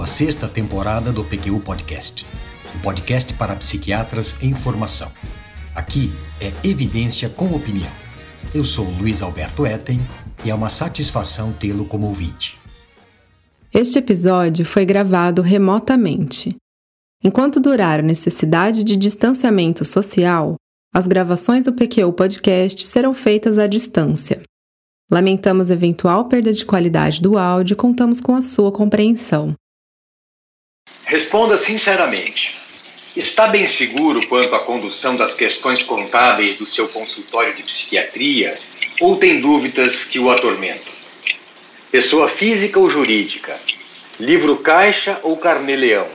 à sexta temporada do PQU Podcast, um podcast para psiquiatras em formação. Aqui é evidência com opinião. Eu sou Luiz Alberto Etten e é uma satisfação tê-lo como ouvinte. Este episódio foi gravado remotamente. Enquanto durar a necessidade de distanciamento social, as gravações do PQU Podcast serão feitas à distância. Lamentamos eventual perda de qualidade do áudio e contamos com a sua compreensão. Responda sinceramente. Está bem seguro quanto à condução das questões contábeis do seu consultório de psiquiatria ou tem dúvidas que o atormentam? Pessoa física ou jurídica? Livro caixa ou carnê-leão?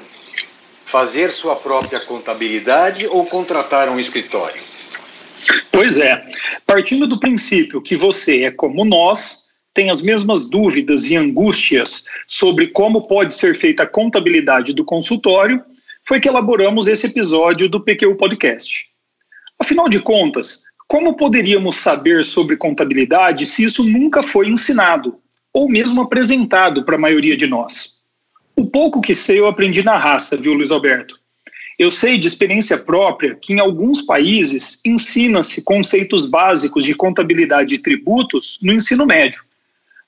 Fazer sua própria contabilidade ou contratar um escritório? Pois é. Partindo do princípio que você é como nós, tem as mesmas dúvidas e angústias sobre como pode ser feita a contabilidade do consultório, foi que elaboramos esse episódio do PQ Podcast. Afinal de contas, como poderíamos saber sobre contabilidade se isso nunca foi ensinado, ou mesmo apresentado para a maioria de nós? O pouco que sei eu aprendi na raça, viu, Luiz Alberto? Eu sei de experiência própria que em alguns países ensina-se conceitos básicos de contabilidade e tributos no ensino médio.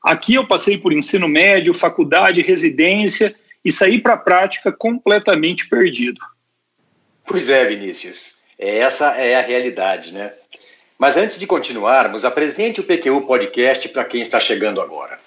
Aqui eu passei por ensino médio, faculdade, residência e saí para a prática completamente perdido. Pois é, Vinícius. É, essa é a realidade, né? Mas antes de continuarmos, apresente o PQU Podcast para quem está chegando agora.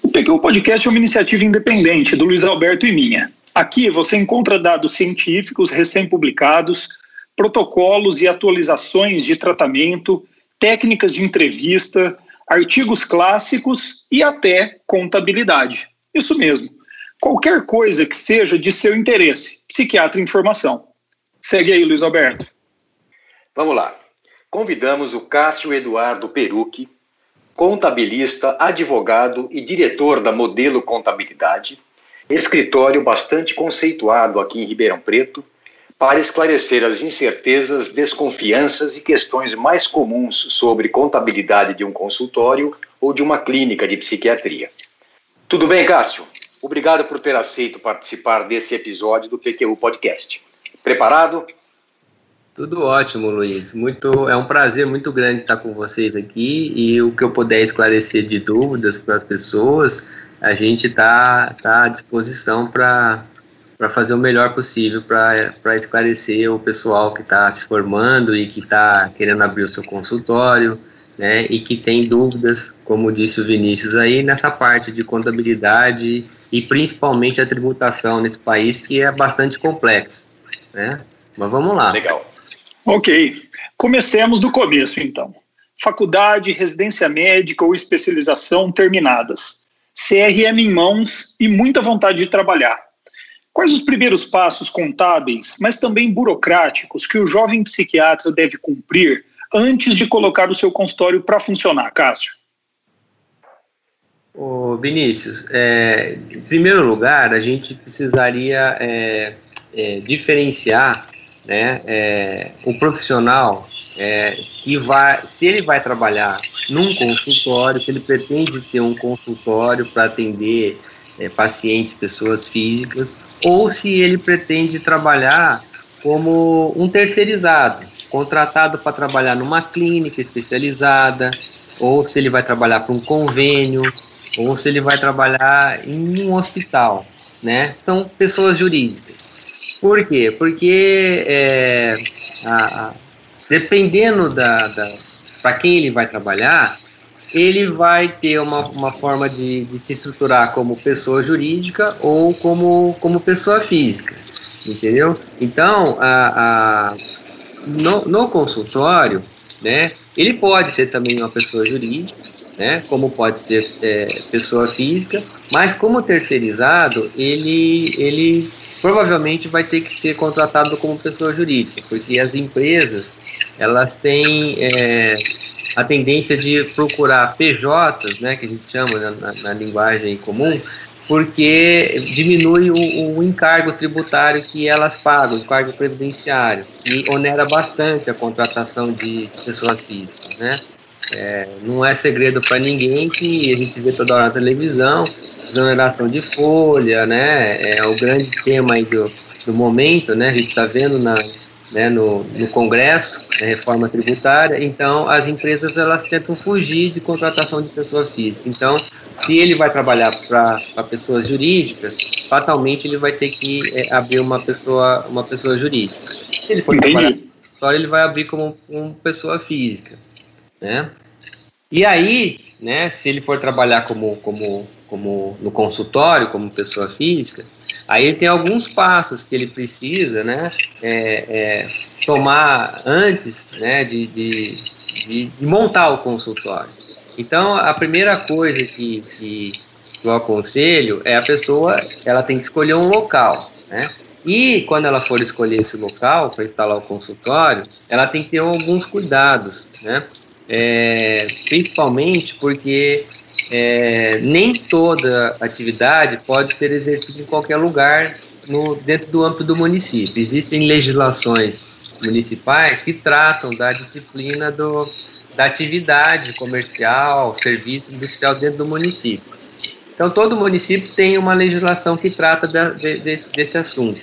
O PQU Podcast é uma iniciativa independente do Luiz Alberto e minha. Aqui você encontra dados científicos recém-publicados, protocolos e atualizações de tratamento, técnicas de entrevista, artigos clássicos e até contabilidade. Isso mesmo. Qualquer coisa que seja de seu interesse. Psiquiatra em formação. Segue aí, Luiz Alberto. Vamos lá. Convidamos o Cássio Eduardo Perucchi, contabilista, advogado e diretor da Modelo Contabilidade, escritório bastante conceituado aqui em Ribeirão Preto, para esclarecer as incertezas, desconfianças e questões mais comuns sobre contabilidade de um consultório ou de uma clínica de psiquiatria. Tudo bem, Cássio? Obrigado por ter aceito participar desse episódio do PQU Podcast. Preparado? Tudo ótimo, Luiz. Muito, é um prazer muito grande estar com vocês aqui e o que eu puder esclarecer de dúvidas para as pessoas, a gente está tá à disposição para fazer o melhor possível para esclarecer o pessoal que está se formando e que está querendo abrir o seu consultório, né, e que tem dúvidas, como disse o Vinícius aí, nessa parte de contabilidade e principalmente a tributação nesse país que é bastante complexo, né? Mas vamos lá. Legal. Ok, comecemos do começo então. Faculdade, residência médica ou especialização terminadas. CRM em mãos e muita vontade de trabalhar. Quais os primeiros passos contábeis, mas também burocráticos, que o jovem psiquiatra deve cumprir antes de colocar o seu consultório para funcionar, Cássio? Ô Vinícius, é, em primeiro lugar, a gente precisaria é, é, diferenciar né, é, o profissional é, que vai, se ele vai trabalhar num consultório, se ele pretende ter um consultório para atender é, pacientes, pessoas físicas, ou se ele pretende trabalhar como um terceirizado, contratado para trabalhar numa clínica especializada, ou se ele vai trabalhar para um convênio, ou se ele vai trabalhar em um hospital, né? São pessoas jurídicas. Por quê? Porque é, a, a, dependendo da, da para quem ele vai trabalhar, ele vai ter uma, uma forma de, de, se estruturar como pessoa jurídica ou como, como pessoa física, entendeu? Então, a, a no, no consultório, né, ele pode ser também uma pessoa jurídica, né, como pode ser é, pessoa física, mas como terceirizado, ele, ele provavelmente vai ter que ser contratado como pessoa jurídica, porque as empresas elas têm é, a tendência de procurar PJs, né, que a gente chama na, na linguagem comum, porque diminui o, o, encargo tributário que elas pagam, o encargo previdenciário, e onera bastante a contratação de pessoas físicas, né? É, não é segredo para ninguém que a gente vê toda hora na televisão, exoneração de folha, né? É o grande tema aí do, do momento, né? A gente está vendo na, né, no, no Congresso, né, reforma tributária, então as empresas elas tentam fugir de contratação de pessoa física. Então, se ele vai trabalhar para pessoas jurídicas, fatalmente ele vai ter que é, abrir uma pessoa, uma pessoa jurídica. Se ele for Entendi. trabalhar história, ele vai abrir como, como pessoa física, né? E aí, né, se ele for trabalhar como, como, como no consultório, como pessoa física, Aí ele tem alguns passos que ele precisa, né, é, é, tomar antes, né, de, de, de, de, montar o consultório. Então, a primeira coisa que, que eu aconselho é a pessoa, ela tem que escolher um local, né, e quando ela for escolher esse local para instalar o consultório, ela tem que ter alguns cuidados, né, é, principalmente porque é, nem toda atividade pode ser exercida em qualquer lugar no, dentro do âmbito do município. Existem legislações municipais que tratam da disciplina do, da atividade comercial, serviço industrial dentro do município. Então, todo município tem uma legislação que trata da, de, desse, desse assunto.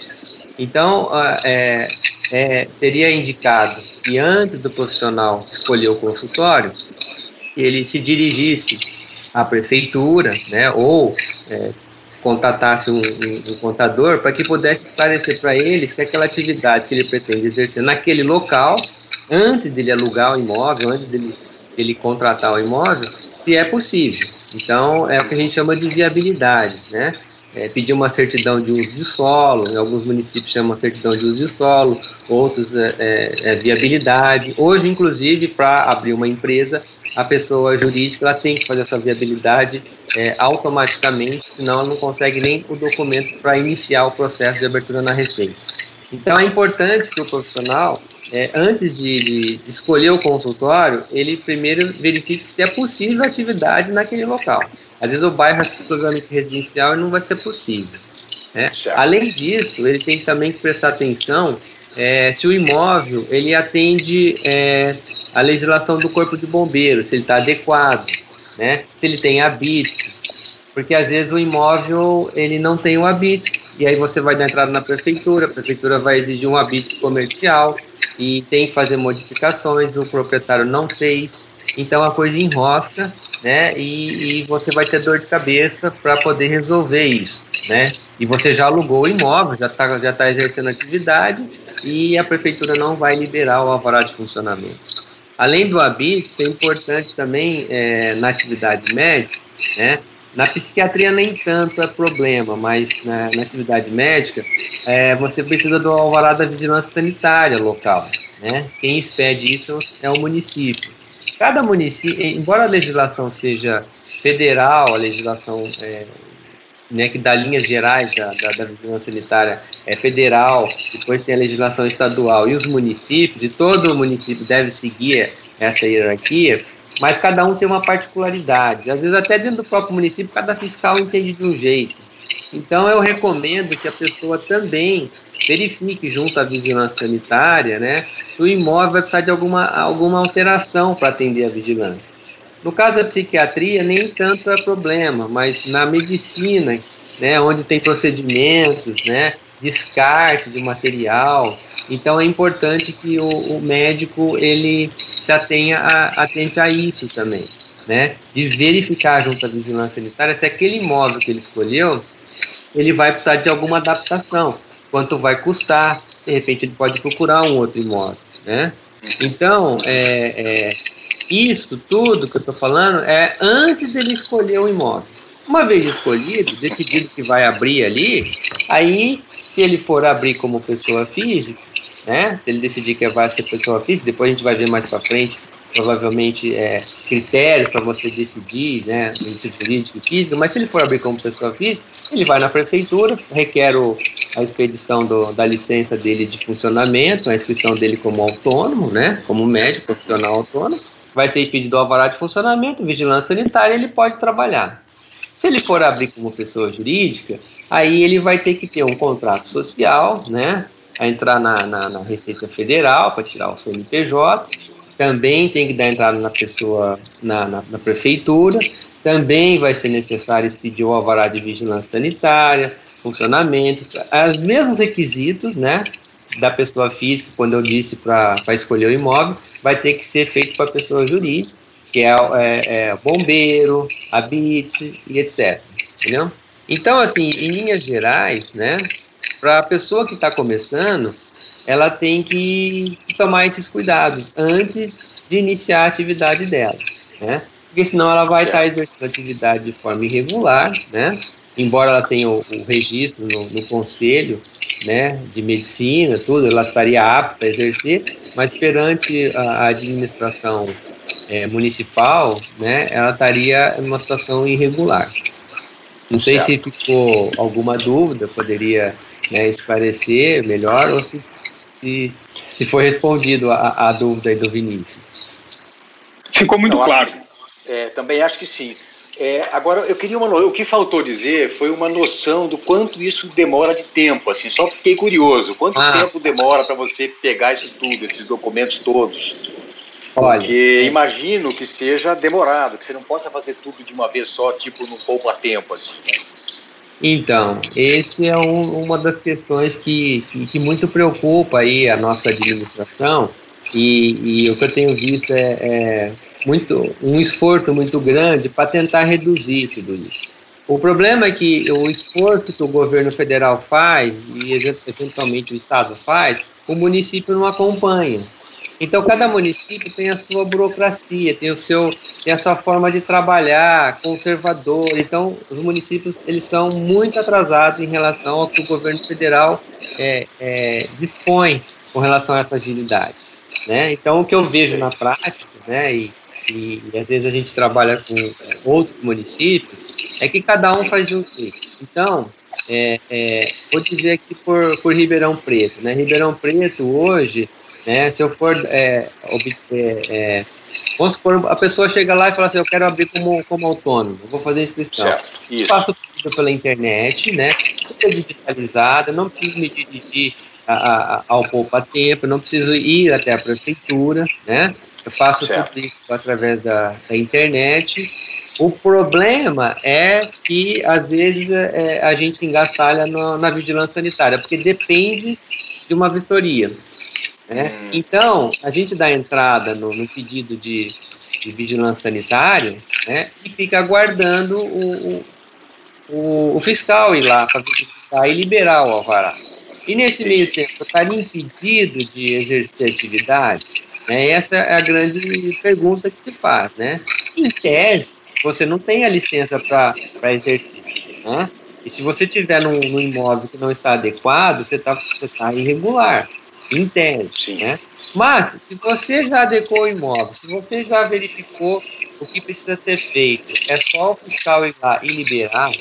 Então, é, é, seria indicado que antes do profissional escolher o consultório, ele se dirigisse a prefeitura, né, ou é, contatasse um, um, um contador para que pudesse esclarecer para ele se aquela atividade que ele pretende exercer naquele local, antes dele alugar o imóvel, antes dele, dele contratar o imóvel, se é possível. Então, é o que a gente chama de viabilidade, né? É, pedir uma certidão de uso de solo, em alguns municípios chamam certidão de uso de solo, outros é, é, é viabilidade. Hoje, inclusive, para abrir uma empresa, a pessoa jurídica ela tem que fazer essa viabilidade é, automaticamente, senão ela não consegue nem o documento para iniciar o processo de abertura na Receita. Então é importante que o profissional, é, antes de, de, escolher o consultório, ele primeiro verifique se é possível a atividade naquele local. Às vezes o bairro é exclusivamente residencial e não vai ser possível. Né? Além disso, ele tem também que prestar atenção é, se o imóvel ele atende é, a legislação do Corpo de Bombeiros, se ele está adequado, né? se ele tem habite, porque às vezes o imóvel ele não tem o habite, e aí você vai dar entrada na prefeitura, a prefeitura vai exigir um habite comercial e tem que fazer modificações, o proprietário não fez, então a coisa enrosca, né? E, e você vai ter dor de cabeça para poder resolver isso, né? E você já alugou o imóvel, já está já tá exercendo atividade e a prefeitura não vai liberar o alvará de funcionamento. Além do HABIT, é importante também é, na atividade médica, né? Na psiquiatria nem tanto é problema, mas na, na atividade médica é, você precisa do alvará da vigilância sanitária local. Né? Quem expede isso é o município. Cada município, embora a legislação seja federal, a legislação é, né, que dá linhas gerais da, da, da, vigilância sanitária é federal, depois tem a legislação estadual e os municípios, e todo município deve seguir essa hierarquia, mas cada um tem uma particularidade. Às vezes, até dentro do próprio município, cada fiscal entende de um jeito. Então, eu recomendo que a pessoa também verifique junto à vigilância sanitária né, se o imóvel vai precisar de alguma, alguma alteração para atender a vigilância. No caso da psiquiatria, nem tanto é problema, mas na medicina, né, onde tem procedimentos, né, descarte de material, então é importante que o, o médico ele se atenha a, atente a isso também, né, de verificar junto à vigilância sanitária se aquele imóvel que ele escolheu, ele vai precisar de alguma adaptação, quanto vai custar, de repente ele pode procurar um outro imóvel, né. Então, é, é isso tudo que eu estou falando é antes dele escolher o imóvel. Uma vez escolhido, decidido que vai abrir ali, aí, se ele for abrir como pessoa física, né? Se ele decidir que vai ser pessoa física, depois a gente vai ver mais para frente, provavelmente é, critérios para você decidir, né? Entre jurídico e físico, mas se ele for abrir como pessoa física, ele vai na prefeitura, requer o, a expedição do, da licença dele de funcionamento, a inscrição dele como autônomo, né? Como médico profissional autônomo vai ser expedido o alvará de funcionamento, vigilância sanitária, ele pode trabalhar. Se ele for abrir como pessoa jurídica, aí ele vai ter que ter um contrato social, né? A entrar na, na, na Receita Federal para tirar o CNPJ também tem que dar entrada na pessoa, na, na, na prefeitura, também vai ser necessário expedir o alvará de vigilância sanitária, funcionamento, os mesmos requisitos, né, da pessoa física, quando eu disse para escolher o imóvel, vai ter que ser feito para a pessoa jurídica, que é, é, é bombeiro, habite e etc. Entendeu? Então, assim, em linhas gerais, né, para a pessoa que está começando, ela tem que tomar esses cuidados antes de iniciar a atividade dela, né? Porque senão ela vai estar tá exercendo a atividade de forma irregular, né? Embora ela tenha o, o registro no, no, conselho, né, de medicina, tudo, ela estaria apta a exercer, mas perante a, a administração é, municipal, né, ela estaria em uma situação irregular. Não sei certo. se ficou alguma dúvida, poderia né, esclarecer melhor, ou se, se, se foi respondido a, a dúvida aí do Vinícius. Ficou muito claro. Acho, é, também acho que sim. É, agora, eu queria uma. O que faltou dizer foi uma noção do quanto isso demora de tempo. Assim, só fiquei curioso. Quanto ah. tempo demora para você pegar isso tudo, esses documentos todos? Olha, Porque imagino que seja demorado, que você não possa fazer tudo de uma vez só, tipo, no poupa tempo, assim, né? Então, esse é um, uma das questões que, que, que, muito preocupa aí a nossa administração e, e o que eu tenho visto é, é muito um esforço muito grande para tentar reduzir tudo isso. O problema é que o esforço que o governo federal faz e eventualmente o estado faz, o município não acompanha. Então cada município tem a sua burocracia, tem o seu, tem a sua forma de trabalhar, conservador. Então os municípios eles são muito atrasados em relação ao que o governo federal é, é, dispõe com relação a essa agilidade. Né? Então o que eu vejo na prática, né, e, e, e às vezes a gente trabalha com outros municípios, é que cada um faz um jeito. Então é, é, vou dizer aqui por, por Ribeirão Preto, né? Ribeirão Preto hoje né? Se eu for é, obter, é, vamos supor, a pessoa chega lá e fala assim, eu quero abrir como, como autônomo, vou fazer inscrição. Certo, Faço tudo pela internet, né? Tudo digitalizado, não preciso me dirigir a, a, ao poupa tempo, não preciso ir até a prefeitura, né? Eu faço certo. tudo isso através da, da internet. O problema é que, às vezes, é, a gente engastalha na, na vigilância sanitária, porque depende de uma vistoria. Né? Hum. Então, a gente dá entrada no, no pedido de, de, vigilância sanitária né, e fica aguardando o, o, o fiscal ir lá para verificar e liberar o alvará. E nesse meio tempo, estaria impedido de exercer atividade? Né? Essa é a grande pergunta que se faz. Né? Em tese, você não tem a licença para exercer. Né? E se você tiver num, num, imóvel que não está adequado, você está tá irregular em tese, né? Mas, se você já adequou o imóvel, se você já verificou o que precisa ser feito, é só o fiscal ir lá e liberar,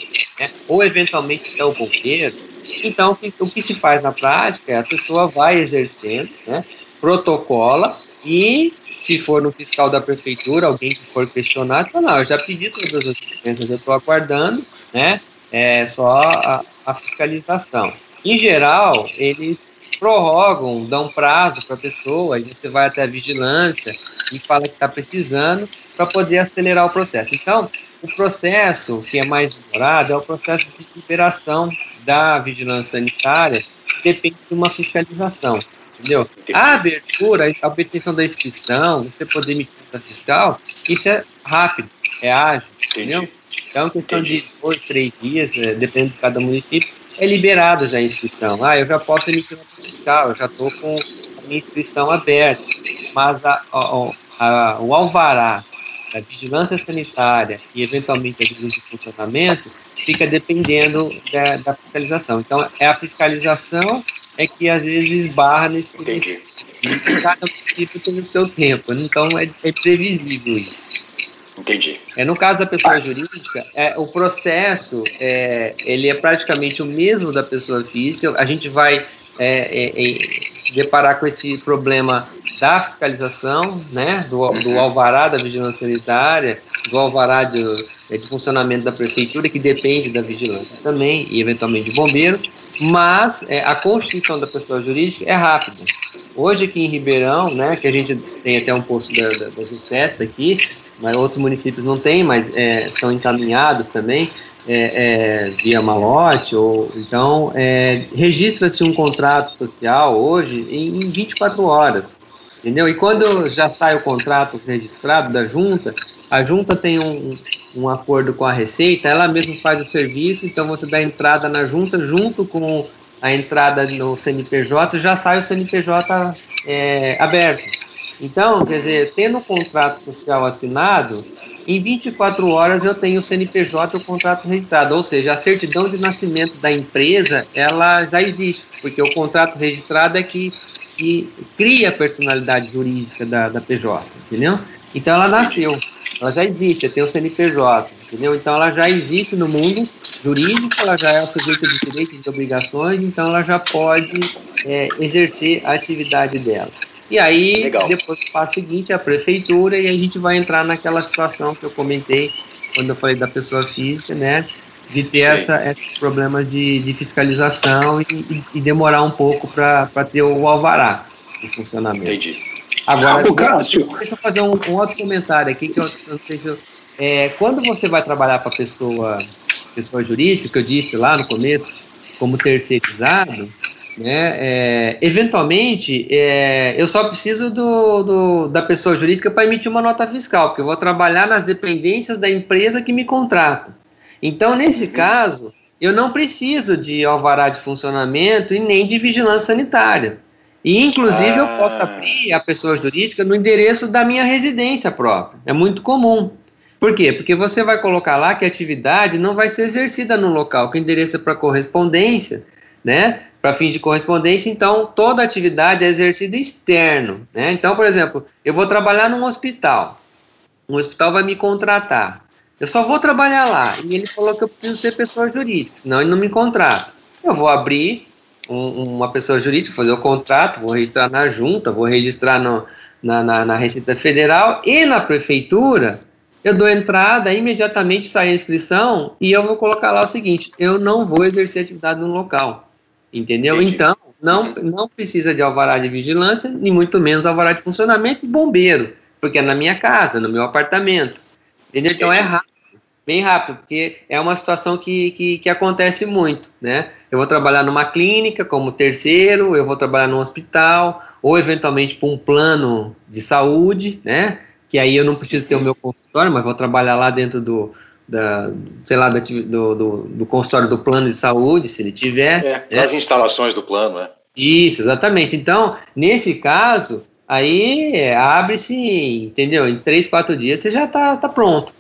né? ou eventualmente até o bombeiro, então o que, o que se faz na prática é a pessoa vai exercendo, né? protocola e se for no fiscal da prefeitura, alguém que for questionar, fala, não, eu já pedi todas as licenças, eu estou aguardando, né? É só a, a fiscalização. Em geral, eles prorrogam, dão prazo para a pessoa, aí você vai até a vigilância e fala que está precisando para poder acelerar o processo. Então, o processo que é mais demorado é o processo de liberação da vigilância sanitária, depende de uma fiscalização, entendeu? A abertura, a obtenção da inscrição, você poder emitir nota fiscal, isso é rápido, é ágil, entendeu? Então, questão de dois, três dias, é, depende de cada município, é liberado já a inscrição. Ah, eu já posso emitir nota fiscal, eu já estou com a minha inscrição aberta. Mas a, a, a, o alvará a vigilância sanitária e eventualmente a vigilância de funcionamento fica dependendo da, da, fiscalização. Então, é a fiscalização é que às vezes esbarra nesse. Entendi. Cada município tem o seu tempo, então é, é previsível isso. Entendi. É, no caso da pessoa jurídica, é, o processo é, ele é praticamente o mesmo da pessoa física. A gente vai é, é, é deparar com esse problema da fiscalização, né, do, do alvará da vigilância sanitária, do alvará de, é, de funcionamento da prefeitura, que depende da vigilância também, e eventualmente do bombeiro, mas a constituição da pessoa jurídica é rápida. Hoje aqui em Ribeirão, né, que a gente tem até um posto da, da, da Sucesso aqui, mas outros municípios não têm, mas é, são encaminhados também é, é, via malote, ou então é, registra-se um contrato social hoje em, em 24 horas. Entendeu? E quando já sai o contrato registrado da junta, a junta tem um, um acordo com a Receita, ela mesma faz o serviço, então você dá entrada na junta junto com a entrada no CNPJ, já sai o CNPJ é, aberto. Então, quer dizer, tendo o contrato social assinado, em 24 horas eu tenho o CNPJ e o contrato registrado, ou seja, a certidão de nascimento da empresa, ela já existe, porque o contrato registrado é que, que cria a personalidade jurídica da, da PJ, entendeu? Então ela nasceu, ela já existe, tem o CNPJ, entendeu? Então ela já existe no mundo jurídico, ela já é sujeita de direitos e de obrigações, então ela já pode é, exercer a atividade dela. E aí, Legal. depois o passo seguinte é a prefeitura, e a gente vai entrar naquela situação que eu comentei quando eu falei da pessoa física, né? De ter essa, esses problemas de, de fiscalização e, e, demorar um pouco para ter o alvará de funcionamento. Entendi. Agora, o Cássio. deixa eu fazer um, um, outro comentário aqui, que eu, eu não sei se eu, é, quando você vai trabalhar para pessoa, pessoa jurídica, que eu disse lá no começo, como terceirizado, né? É, eventualmente, é, eu só preciso do, do da pessoa jurídica para emitir uma nota fiscal, porque eu vou trabalhar nas dependências da empresa que me contrata. Então, nesse uhum. caso, eu não preciso de alvará de funcionamento e nem de vigilância sanitária. E, inclusive, ah. eu posso ah. abrir a pessoa jurídica no endereço da minha residência própria. É muito comum. Por quê? Porque você vai colocar lá que a atividade não vai ser exercida no local, que o endereço é para correspondência, né? para fins de correspondência, então toda atividade é exercida externo. Né? Então, por exemplo, eu vou trabalhar num hospital, um hospital vai me contratar. Eu só vou trabalhar lá. E ele falou que eu preciso ser pessoa jurídica, senão ele não me contrata. Eu vou abrir um, uma pessoa jurídica, fazer o contrato, vou registrar na junta, vou registrar no, na, na, na Receita Federal e na Prefeitura. Eu dou entrada, imediatamente sai a inscrição e eu vou colocar lá o seguinte: eu não vou exercer atividade no local. Entendeu? Entendi. Então, não, não precisa de alvará de vigilância, nem muito menos alvará de funcionamento e bombeiro, porque é na minha casa, no meu apartamento. Entendeu? Então é rápido, bem rápido, porque é uma situação que, que, que acontece muito, né? Eu vou trabalhar numa clínica como terceiro, eu vou trabalhar num hospital, ou eventualmente para um plano de saúde, né? Que aí eu não preciso ter o meu consultório, mas vou trabalhar lá dentro do, da, sei lá, do, do, do, consultório do plano de saúde, se ele tiver. É, né? as instalações do plano, né? Isso, exatamente. Então, nesse caso, aí é, abre-se, entendeu? Em três, quatro dias você já está tá pronto,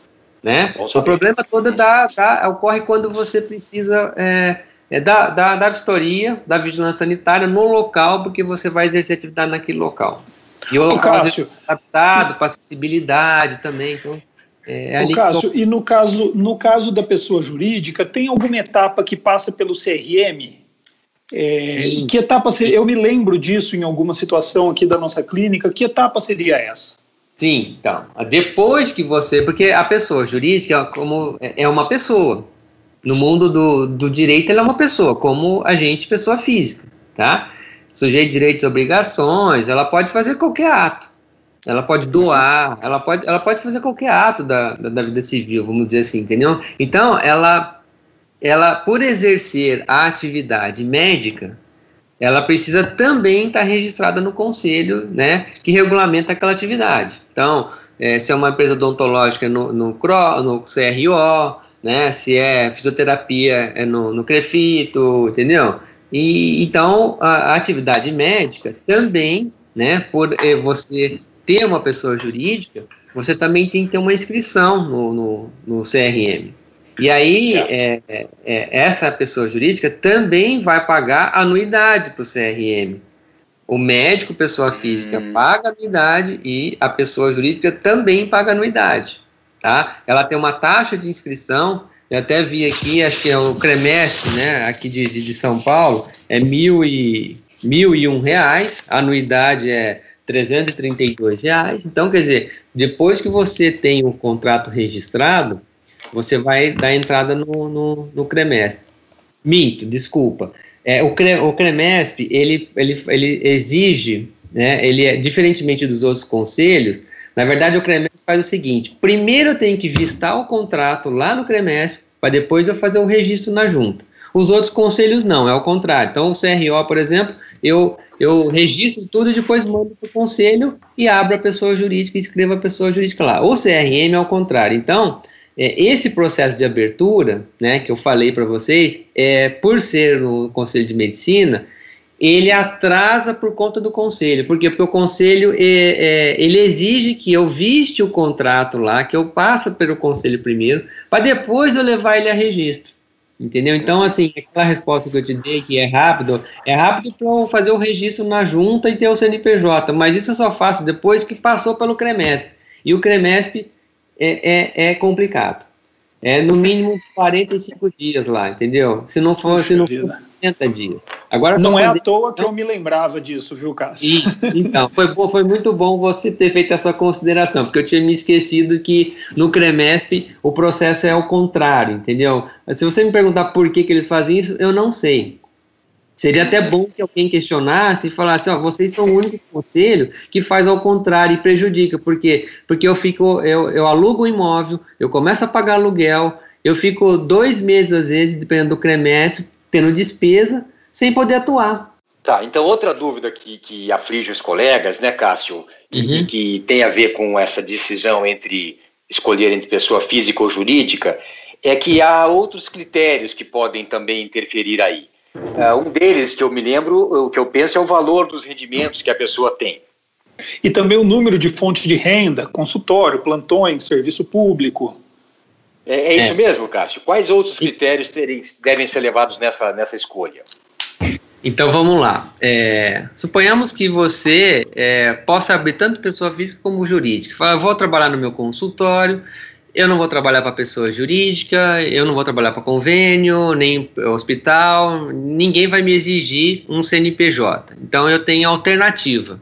né? O problema todo dá, ocorre quando você precisa é, é da, da, da vistoria, da vigilância sanitária no local, porque você vai exercer atividade naquele local. E o local, vezes, adaptado para acessibilidade também, então... É, o Cássio, e no caso, no caso da pessoa jurídica, tem alguma etapa que passa pelo CRM? É, que etapa seria, eu me lembro disso em alguma situação aqui da nossa clínica, que etapa seria essa? Sim, então, depois que você, porque a pessoa jurídica como é, é uma pessoa, no mundo do, do direito ela é uma pessoa, como a gente, pessoa física, tá? Sujeito de direitos e obrigações, ela pode fazer qualquer ato. Ela pode doar, ela pode, ela pode fazer qualquer ato da, da, da, vida civil, vamos dizer assim, entendeu? Então, ela, ela, por exercer a atividade médica, ela precisa também estar registrada no conselho, né, que regulamenta aquela atividade. Então, é, se é uma empresa odontológica no, no, CRO, no CRO, né, se é fisioterapia é no, no CREFITO, entendeu? E, então, a, a atividade médica também, né, por eh, você ter uma pessoa jurídica, você também tem que ter uma inscrição no, no, no CRM. E aí, é, é, essa pessoa jurídica também vai pagar anuidade para o CRM. O médico, pessoa física, hum. paga anuidade e a pessoa jurídica também paga anuidade. Tá? Ela tem uma taxa de inscrição, eu até vi aqui, acho que é o CREMEST, né, aqui de, de, de São Paulo, é mil e, mil e um reais, a anuidade é 332 reais. Então, quer dizer, depois que você tem o contrato registrado, você vai dar entrada no, no, no CREMESP. Mito, desculpa. É, o, CRE, o CREMESP, ele, ele, ele exige né, ele é diferentemente dos outros conselhos, na verdade o CREMESP faz o seguinte, primeiro eu tenho que vistar o contrato lá no CREMESP, para depois eu fazer o registro na junta. Os outros conselhos não, é o contrário. Então o CRO, por exemplo, eu, eu registro tudo e depois mando para o conselho e abro a pessoa jurídica e escrevo a pessoa jurídica lá. O CRM é o contrário. Então, esse processo de abertura, né, que eu falei para vocês, é, por ser no Conselho de Medicina, ele atrasa por conta do conselho. Por quê? Porque o conselho é, é, ele exige que eu viste o contrato lá, que eu passe pelo conselho primeiro, para depois eu levar ele a registro. Entendeu? Então, assim, aquela resposta que eu te dei, que é rápido, é rápido para eu fazer o registro na junta e ter o CNPJ, mas isso eu só faço depois que passou pelo CREMESP. E o CREMESP é, é, é complicado. É no mínimo 45 dias lá, entendeu? Se não for, se não for 60 dias. Agora não é à toa que eu me lembrava disso, viu, Cássio? Isso, então, foi, foi muito bom você ter feito essa consideração, porque eu tinha me esquecido que no CREMESP o processo é o contrário, entendeu? Se você me perguntar por que, que eles fazem isso, eu não sei. Seria até bom que alguém questionasse e falasse, ó, vocês são o único conselho que faz ao contrário e prejudica. Por quê? Porque eu fico, eu, eu alugo um imóvel, eu começo a pagar aluguel, eu fico dois meses, às vezes, dependendo do cremestre, tendo despesa, sem poder atuar. Tá, então outra dúvida que, que aflige os colegas, né, Cássio, uhum. e que tem a ver com essa decisão entre escolher entre pessoa física ou jurídica, é que há outros critérios que podem também interferir aí. Uh, um deles que eu me lembro, o que eu penso é o valor dos rendimentos que a pessoa tem. E também o número de fontes de renda, consultório, plantões, serviço público. É, é isso é. mesmo, Cássio? Quais outros critérios terem, devem ser levados nessa, nessa escolha? Então vamos lá. É, suponhamos que você é, possa abrir tanto pessoa física como jurídica. Fala, vou trabalhar no meu consultório, eu não vou trabalhar para pessoa jurídica, eu não vou trabalhar para convênio, nem hospital, ninguém vai me exigir um CNPJ. Então eu tenho alternativa.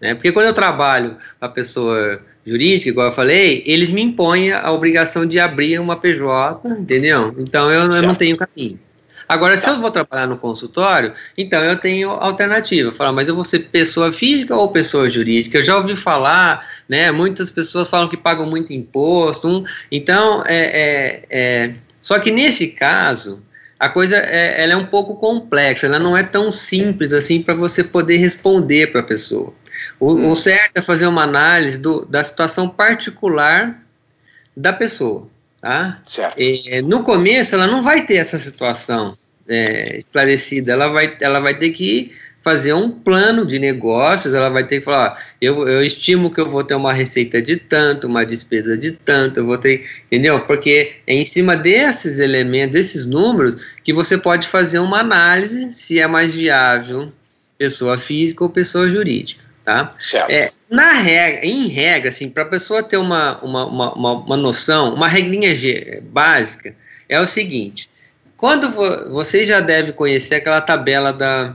Né? Porque quando eu trabalho para pessoa jurídica, igual eu falei, eles me impõem a obrigação de abrir uma PJ, entendeu? Então eu, eu não tenho caminho. Agora, se eu vou trabalhar no consultório, então eu tenho alternativa. Falar, mas eu vou ser pessoa física ou pessoa jurídica? Eu já ouvi falar né? Muitas pessoas falam que pagam muito imposto. Um, então, é, é, é, só que nesse caso, a coisa é, ela é um pouco complexa, ela não é tão simples assim para você poder responder para a pessoa. O, o, certo é fazer uma análise do, da situação particular da pessoa. Tá? E, no começo, ela não vai ter essa situação é, esclarecida, ela vai, ela vai ter que fazer um plano de negócios, ela vai ter que falar, eu, eu estimo que eu vou ter uma receita de tanto, uma despesa de tanto, eu vou ter, entendeu? Porque é em cima desses elementos, desses números, que você pode fazer uma análise se é mais viável pessoa física ou pessoa jurídica, tá? Certo. É, na regra, em regra, assim, para a pessoa ter uma, uma, uma, uma, uma noção, uma regrinha básica, é o seguinte, quando vo, você já deve conhecer aquela tabela da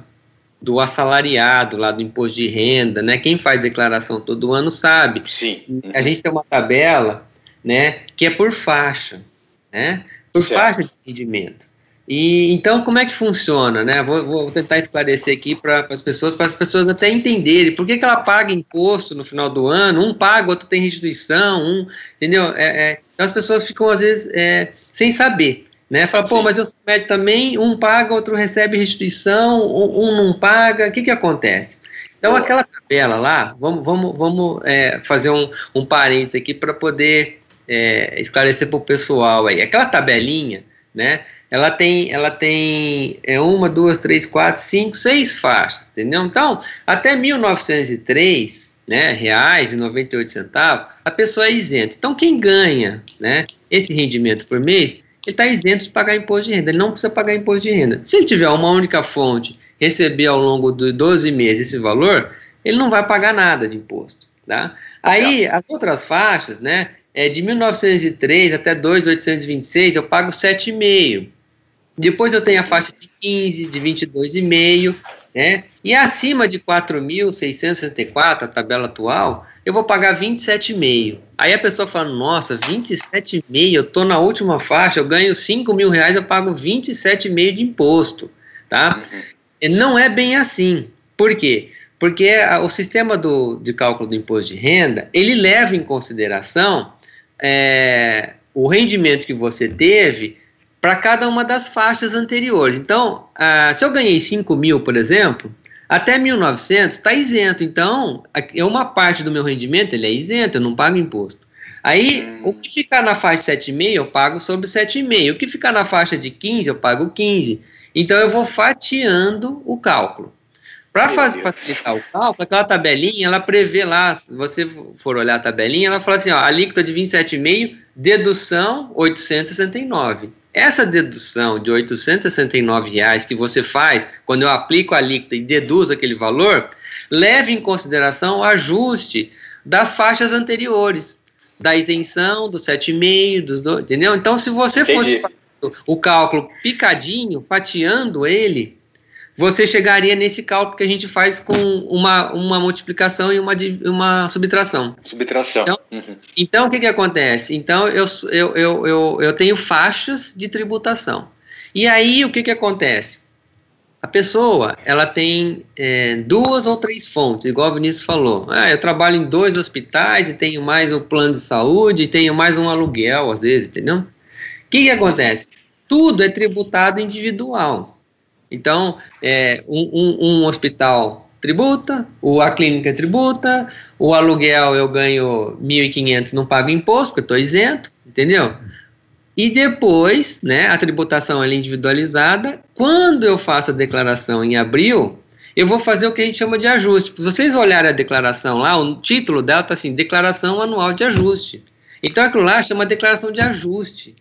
do assalariado lá do imposto de renda, né? Quem faz declaração todo ano sabe. Sim. A gente tem uma tabela, né, que é por faixa, né? Por certo. faixa de rendimento. E então como é que funciona, né? Vou, vou tentar esclarecer aqui para as pessoas, para as pessoas até entenderem por que, que ela paga imposto no final do ano, um paga, outro tem restituição, um, entendeu? É, é, então as pessoas ficam às vezes é, sem saber. Né? Fala, pô, mas eu médio também, um paga, outro recebe restituição, um, um não paga, o que, que acontece? Então, aquela tabela lá, vamos, vamos, vamos é, fazer um, um parênteses aqui para poder é, esclarecer para o pessoal aí. Aquela tabelinha, né? Ela tem, ela tem é, uma, duas, três, quatro, cinco, seis faixas, entendeu? Então, até 1903, né, reais e 98 centavos, a pessoa é isenta. Então, quem ganha, né, esse rendimento por mês ele está isento de pagar imposto de renda, ele não precisa pagar imposto de renda. Se ele tiver uma única fonte, receber ao longo de 12 meses esse valor, ele não vai pagar nada de imposto. Tá? Aí, as outras faixas, né, é de 1903 até 2.826, eu pago 7,5. Depois eu tenho a faixa de 15, de 22,5, né? E acima de 4.664, a tabela atual, eu vou pagar 27,5. Aí a pessoa fala, nossa, 27,5, eu tô na última faixa, eu ganho 5 mil reais, eu pago 27,5 de imposto, tá? Uhum. Não é bem assim. Por quê? Porque a, o sistema do, de cálculo do imposto de renda, ele leva em consideração é, o rendimento que você teve para cada uma das faixas anteriores. Então, ah, se eu ganhei 5 mil, por exemplo, até 1.900 está isento. Então, é uma parte do meu rendimento ele é isento, eu não pago imposto. Aí, o que ficar na faixa 7,5, eu pago sobre 7,5. O que ficar na faixa de 15, eu pago 15. Então, eu vou fatiando o cálculo. Para facilitar o cálculo, aquela tabelinha, ela prevê lá, você for olhar a tabelinha, ela fala assim, ó, alíquota de 27,5, dedução 869. Essa dedução de 869 reais que você faz quando eu aplico a alíquota e deduzo aquele valor, leve em consideração o ajuste das faixas anteriores, da isenção, do 7,5, dos do, entendeu? Então, se você Entendi. fosse o cálculo picadinho, fatiando ele, você chegaria nesse cálculo que a gente faz com uma, uma multiplicação e uma, uma subtração. Subtração. Então, uhum. então o que, que acontece? Então, eu, eu, eu, eu, eu tenho faixas de tributação. E aí, o que, que acontece? A pessoa, ela tem é, duas ou três fontes, igual o Vinícius falou. Ah, eu trabalho em dois hospitais e tenho mais um plano de saúde e tenho mais um aluguel, às vezes, entendeu? O que, que acontece? Tudo é tributado individual. Então, é, um, um, um, hospital tributa, a clínica tributa, o aluguel eu ganho 1.500, não pago imposto, porque estou isento, entendeu? E depois, né, a tributação é individualizada. Quando eu faço a declaração em abril, eu vou fazer o que a gente chama de ajuste. Se vocês olharem a declaração lá, o título dela está assim, declaração anual de ajuste. Então aquilo lá chama declaração de ajuste.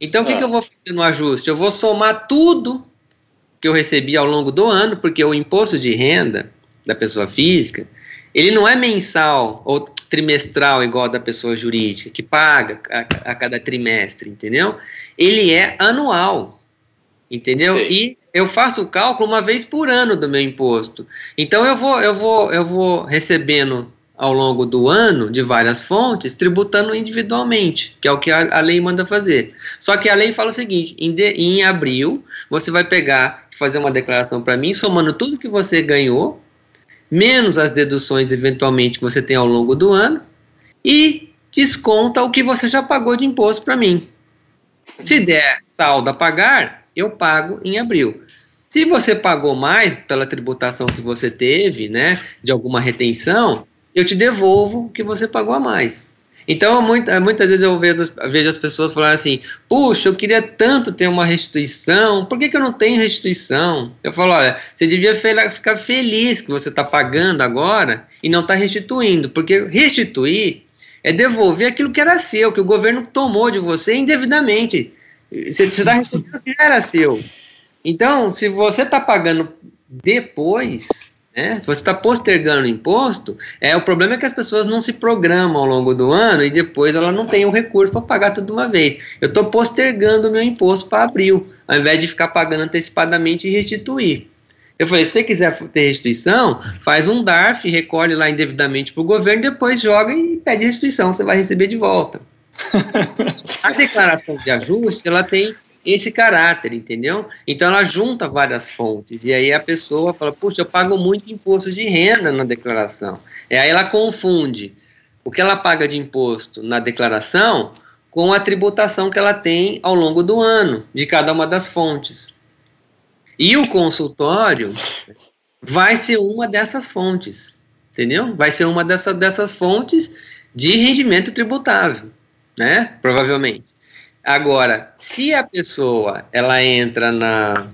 Então o que, ah. que eu vou fazer no ajuste? Eu vou somar tudo que eu recebi ao longo do ano, porque o imposto de renda da pessoa física, ele não é mensal ou trimestral igual da pessoa jurídica, que paga a, a cada trimestre, entendeu? Ele é anual, entendeu? Sim. E eu faço o cálculo uma vez por ano do meu imposto. Então eu vou, eu vou, eu vou recebendo ao longo do ano de várias fontes, tributando individualmente, que é o que a, a lei manda fazer. Só que a lei fala o seguinte: em, de, em abril, você vai pegar, fazer uma declaração para mim, somando tudo que você ganhou, menos as deduções eventualmente que você tem ao longo do ano, e desconta o que você já pagou de imposto para mim. Se der saldo a pagar, eu pago em abril. Se você pagou mais pela tributação que você teve, né, de alguma retenção, eu te devolvo o que você pagou a mais. Então, muita, muitas vezes eu vejo, vejo as pessoas falarem assim: puxa, eu queria tanto ter uma restituição, por que, que eu não tenho restituição? Eu falo: olha, você devia ficar feliz que você está pagando agora e não está restituindo, porque restituir é devolver aquilo que era seu, que o governo tomou de você indevidamente. Você está restituindo o que já era seu. Então, se você está pagando depois, né? Se você está postergando o imposto, é, o problema é que as pessoas não se programam ao longo do ano e depois ela não tem o recurso para pagar tudo de uma vez. Eu estou postergando o meu imposto para abril, ao invés de ficar pagando antecipadamente e restituir. Eu falei, se você quiser ter restituição, faz um DARF, recolhe lá indevidamente para o governo, depois joga e pede restituição, você vai receber de volta. A declaração de ajuste, ela tem esse caráter, entendeu? Então ela junta várias fontes e aí a pessoa fala, puxa, eu pago muito imposto de renda na declaração. E aí ela confunde o que ela paga de imposto na declaração com a tributação que ela tem ao longo do ano de cada uma das fontes. E o consultório vai ser uma dessas fontes, entendeu? Vai ser uma dessa, dessas fontes de rendimento tributável, né? Provavelmente. Agora, se a pessoa ela entra na.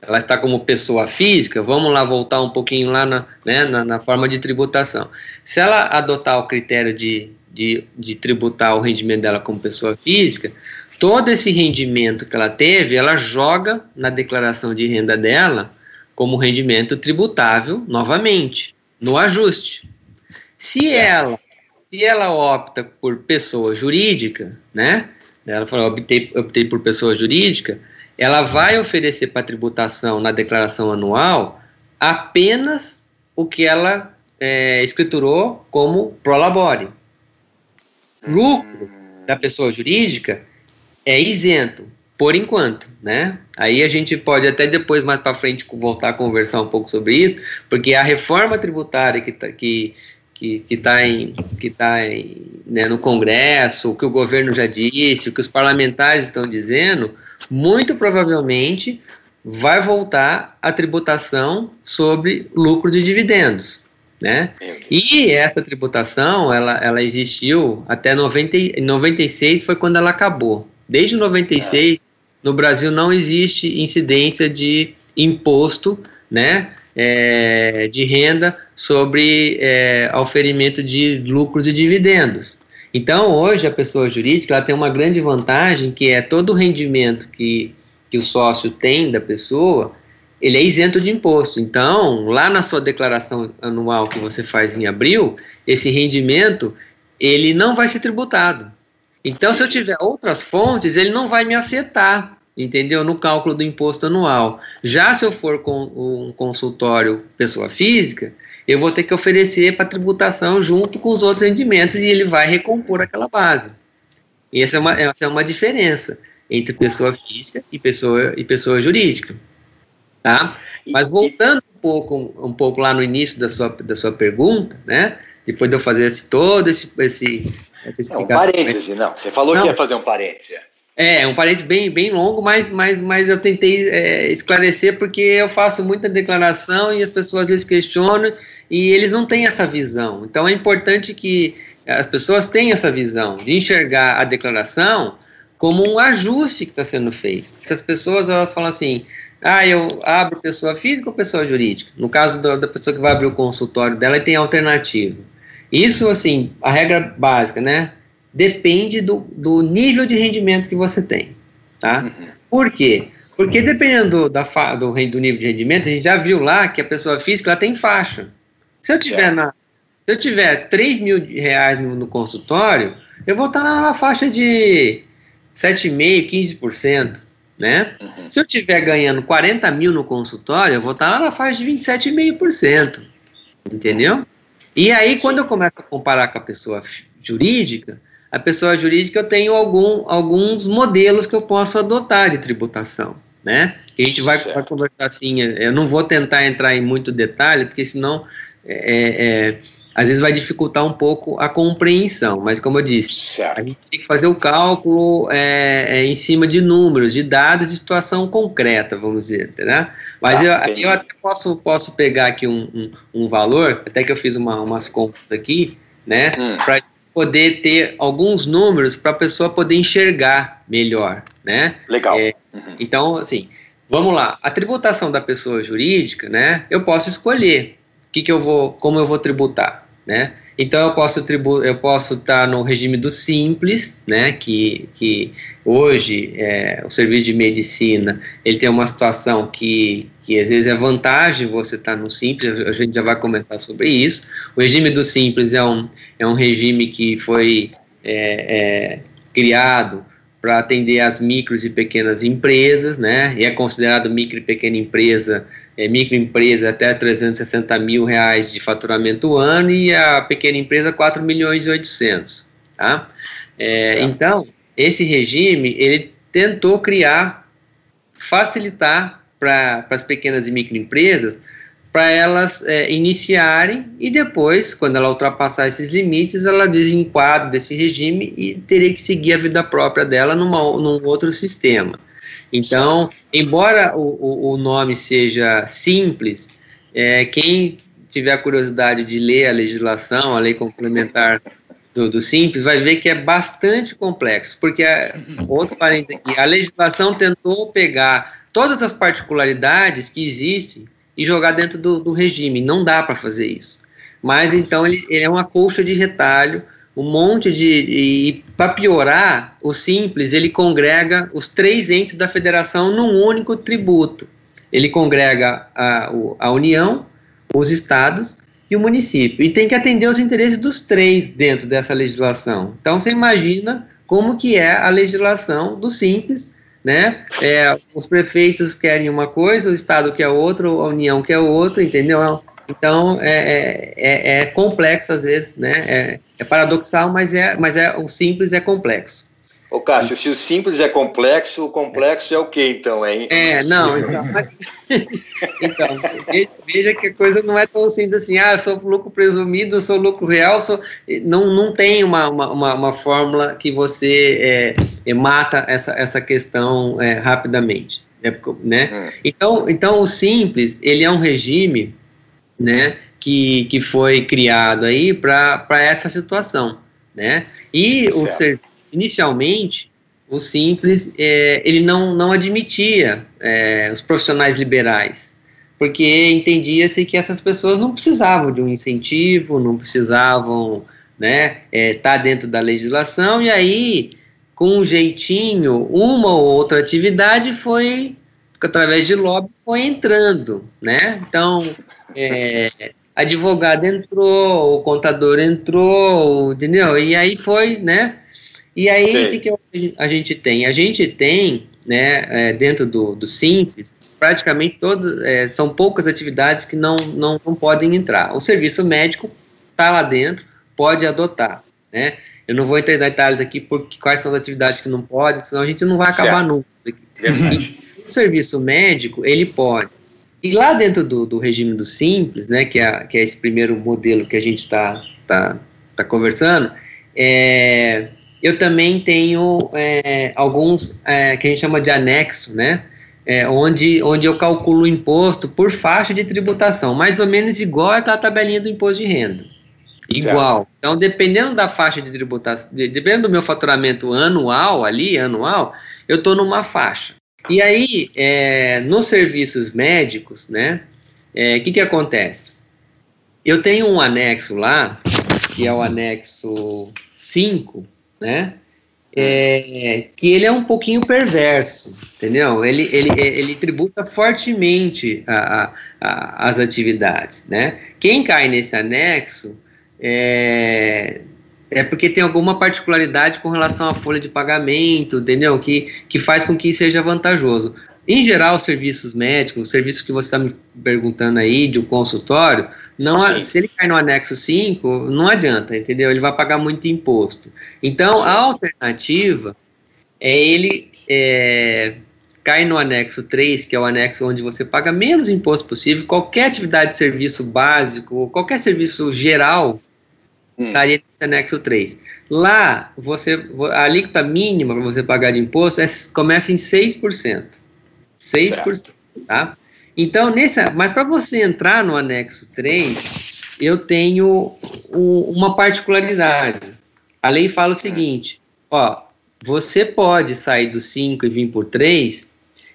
Ela está como pessoa física, vamos lá voltar um pouquinho lá na, né, na, na forma de tributação. Se ela adotar o critério de, de, de tributar o rendimento dela como pessoa física, todo esse rendimento que ela teve, ela joga na declaração de renda dela como rendimento tributável novamente, no ajuste. Se ela, se ela opta por pessoa jurídica, né, ela falou, optei, optei por pessoa jurídica, ela vai oferecer para tributação na declaração anual apenas o que ela é, escriturou como prolabore. Lucro da pessoa jurídica é isento. por enquanto, né? Aí a gente pode até depois, mais para frente, voltar a conversar um pouco sobre isso, porque a reforma tributária que, tá, que, que, está em, que tá em, né, no Congresso, o que o governo já disse, o que os parlamentares estão dizendo, muito provavelmente vai voltar a tributação sobre lucro de dividendos. Né? E essa tributação, ela, ela existiu até 90, 96 foi quando ela acabou. Desde 96, é. no Brasil não existe incidência de imposto, né, é, de renda sobre é, oferimento de lucros e dividendos. Então, hoje, a pessoa jurídica ela tem uma grande vantagem, que é todo o rendimento que, que o sócio tem da pessoa, ele é isento de imposto. Então, lá na sua declaração anual que você faz em abril, esse rendimento, ele não vai ser tributado. Então, se eu tiver outras fontes, ele não vai me afetar, entendeu? No cálculo do imposto anual. Já se eu for com um consultório pessoa física, eu vou ter que oferecer para tributação junto com os outros rendimentos e ele vai recompor aquela base. E essa é uma, essa é uma diferença entre pessoa física e pessoa, e pessoa jurídica. Tá? Mas voltando um pouco, um pouco lá no início da sua, da sua pergunta, né? Depois de eu fazer esse, todo esse, esse essa explicação. É um parêntese, não. Você falou não. que ia fazer um parêntese. É, um parêntese bem, bem longo, mas, mas, mas eu tentei é, esclarecer porque eu faço muita declaração e as pessoas às vezes questionam e eles não têm essa visão. Então é importante que as pessoas tenham essa visão de enxergar a declaração como um ajuste que está sendo feito. Essas pessoas elas falam assim: ah, eu abro pessoa física ou pessoa jurídica? No caso da, da pessoa que vai abrir o consultório dela, tem alternativa. Isso, assim, a regra básica, né? Depende do, do nível de rendimento que você tem, tá? Uhum. Por quê? Porque dependendo da do, do nível de rendimento, a gente já viu lá que a pessoa física ela tem faixa. Se eu tiver na, se eu tiver 3 mil reais no, no consultório, eu vou estar na, na faixa de 7,5%, 15%, né? Uhum. Se eu estiver ganhando 40 mil no consultório, eu vou estar lá na faixa de 27,5%, entendeu? E aí, quando eu começo a comparar com a pessoa jurídica, a pessoa jurídica eu tenho algum, alguns modelos que eu posso adotar de tributação, né? a gente vai, vai, conversar assim, eu não vou tentar entrar em muito detalhe, porque senão é, é, às vezes vai dificultar um pouco a compreensão, mas como eu disse, certo. a gente tem que fazer o cálculo é, é, em cima de números, de dados de situação concreta, vamos dizer, né? Mas ah, eu, eu até posso, posso pegar aqui um, um, um, valor, até que eu fiz uma, umas contas aqui, né? Hum. Para poder ter alguns números para a pessoa poder enxergar melhor, né? Legal. É, uhum. Então, assim, vamos lá. A tributação da pessoa jurídica, né? Eu posso escolher que, que eu vou, como eu vou tributar né? Então eu posso tribu eu posso estar tá no regime do simples, né? Que, que hoje é, o serviço de medicina ele tem uma situação que, que às vezes é vantagem você estar tá no simples. A gente já vai comentar sobre isso. O regime do simples é um é um regime que foi é, é, criado para atender as micros e pequenas empresas, né? E é considerado micro e pequena empresa é, microempresa até 360 mil reais de faturamento ano e a pequena empresa 4 milhões e 800, tá? É, então, esse regime, ele tentou criar, facilitar para as pequenas e microempresas, para elas é, iniciarem e depois, quando ela ultrapassar esses limites, ela desenquadra desse regime e teria que seguir a vida própria dela numa, num outro sistema. Então, embora o, o, o nome seja simples, é, quem tiver curiosidade de ler a legislação, a lei complementar do, do simples, vai ver que é bastante complexo, porque, a, outro parênteses aqui, a legislação tentou pegar todas as particularidades que existem e jogar dentro do, do regime, não dá para fazer isso. Mas, então, ele, ele é uma colcha de retalho, um monte de. E para piorar, o Simples ele congrega os três entes da federação num único tributo. Ele congrega a, a União, os estados e o município. E tem que atender os interesses dos três dentro dessa legislação. Então você imagina como que é a legislação do Simples, né? É, os prefeitos querem uma coisa, o estado quer outra, a União quer outra, entendeu? Então, é, é, é, é, complexo às vezes, né? É, é, paradoxal, mas é, mas é o simples é complexo. Ô, Cássio, se o simples é complexo, o complexo é o que então, hein? É, não, então. então, veja que a coisa não é tão simples assim, ah, eu sou lucro presumido, eu sou lucro real, sou, não, não tem uma, uma, uma, uma fórmula que você é, mata essa, essa questão é, rapidamente. Né? né? Hum. Então, então, o simples, ele é um regime né, que, que foi criado aí para essa situação. Né? E o ser, inicialmente, o Simples, é, ele não, não admitia é, os profissionais liberais, porque entendia-se que essas pessoas não precisavam de um incentivo, não precisavam né, estar é, tá dentro da legislação, e aí, com um jeitinho, uma ou outra atividade foi, através de lobby, foi entrando, né? Então, é, advogado entrou, o contador entrou, entendeu? E aí foi, né? E aí, o que, que, a gente tem? A gente tem, né, é, dentro do, do Simples, praticamente todas, é, são poucas atividades que não, não, não podem entrar. O serviço médico está lá dentro, pode adotar, né? Eu não vou entrar em detalhes aqui por quais são as atividades que não podem, senão a gente não vai acabar certo. nunca. O serviço médico, ele pode. E lá dentro do, do regime do Simples, né, que é, que é esse primeiro modelo que a gente está tá, tá conversando, é, eu também tenho é, alguns é, que a gente chama de anexo, né? É, onde, onde eu calculo o imposto por faixa de tributação, mais ou menos igual àquela tabelinha do imposto de renda. Igual. Certo. Então, dependendo da faixa de tributação, dependendo do meu faturamento anual ali, anual, eu estou numa faixa. E aí, é, nos serviços médicos, né, o é, que, que acontece? Eu tenho um anexo lá, que é o anexo 5, né? É, que ele é um pouquinho perverso, entendeu? Ele, ele, ele tributa fortemente a, a, a, as atividades, né? Quem cai nesse anexo é, é porque tem alguma particularidade com relação à folha de pagamento, entendeu? Que, que faz com que seja vantajoso. Em geral, serviços médicos, o serviço que você está me perguntando aí, de um consultório, não, se ele cai no anexo 5, não adianta, entendeu? Ele vai pagar muito imposto. Então, a alternativa é ele é, cai no anexo 3, que é o anexo onde você paga menos imposto possível. Qualquer atividade de serviço básico, qualquer serviço geral, hum. estaria nesse anexo 3. Lá, você, a alíquota mínima para você pagar de imposto é, começa em 6%. 6%, tá? Então, nesse, mas para você entrar no anexo 3, eu tenho um, uma particularidade. A lei fala o seguinte: ó, você pode sair do 5 e vir por 3,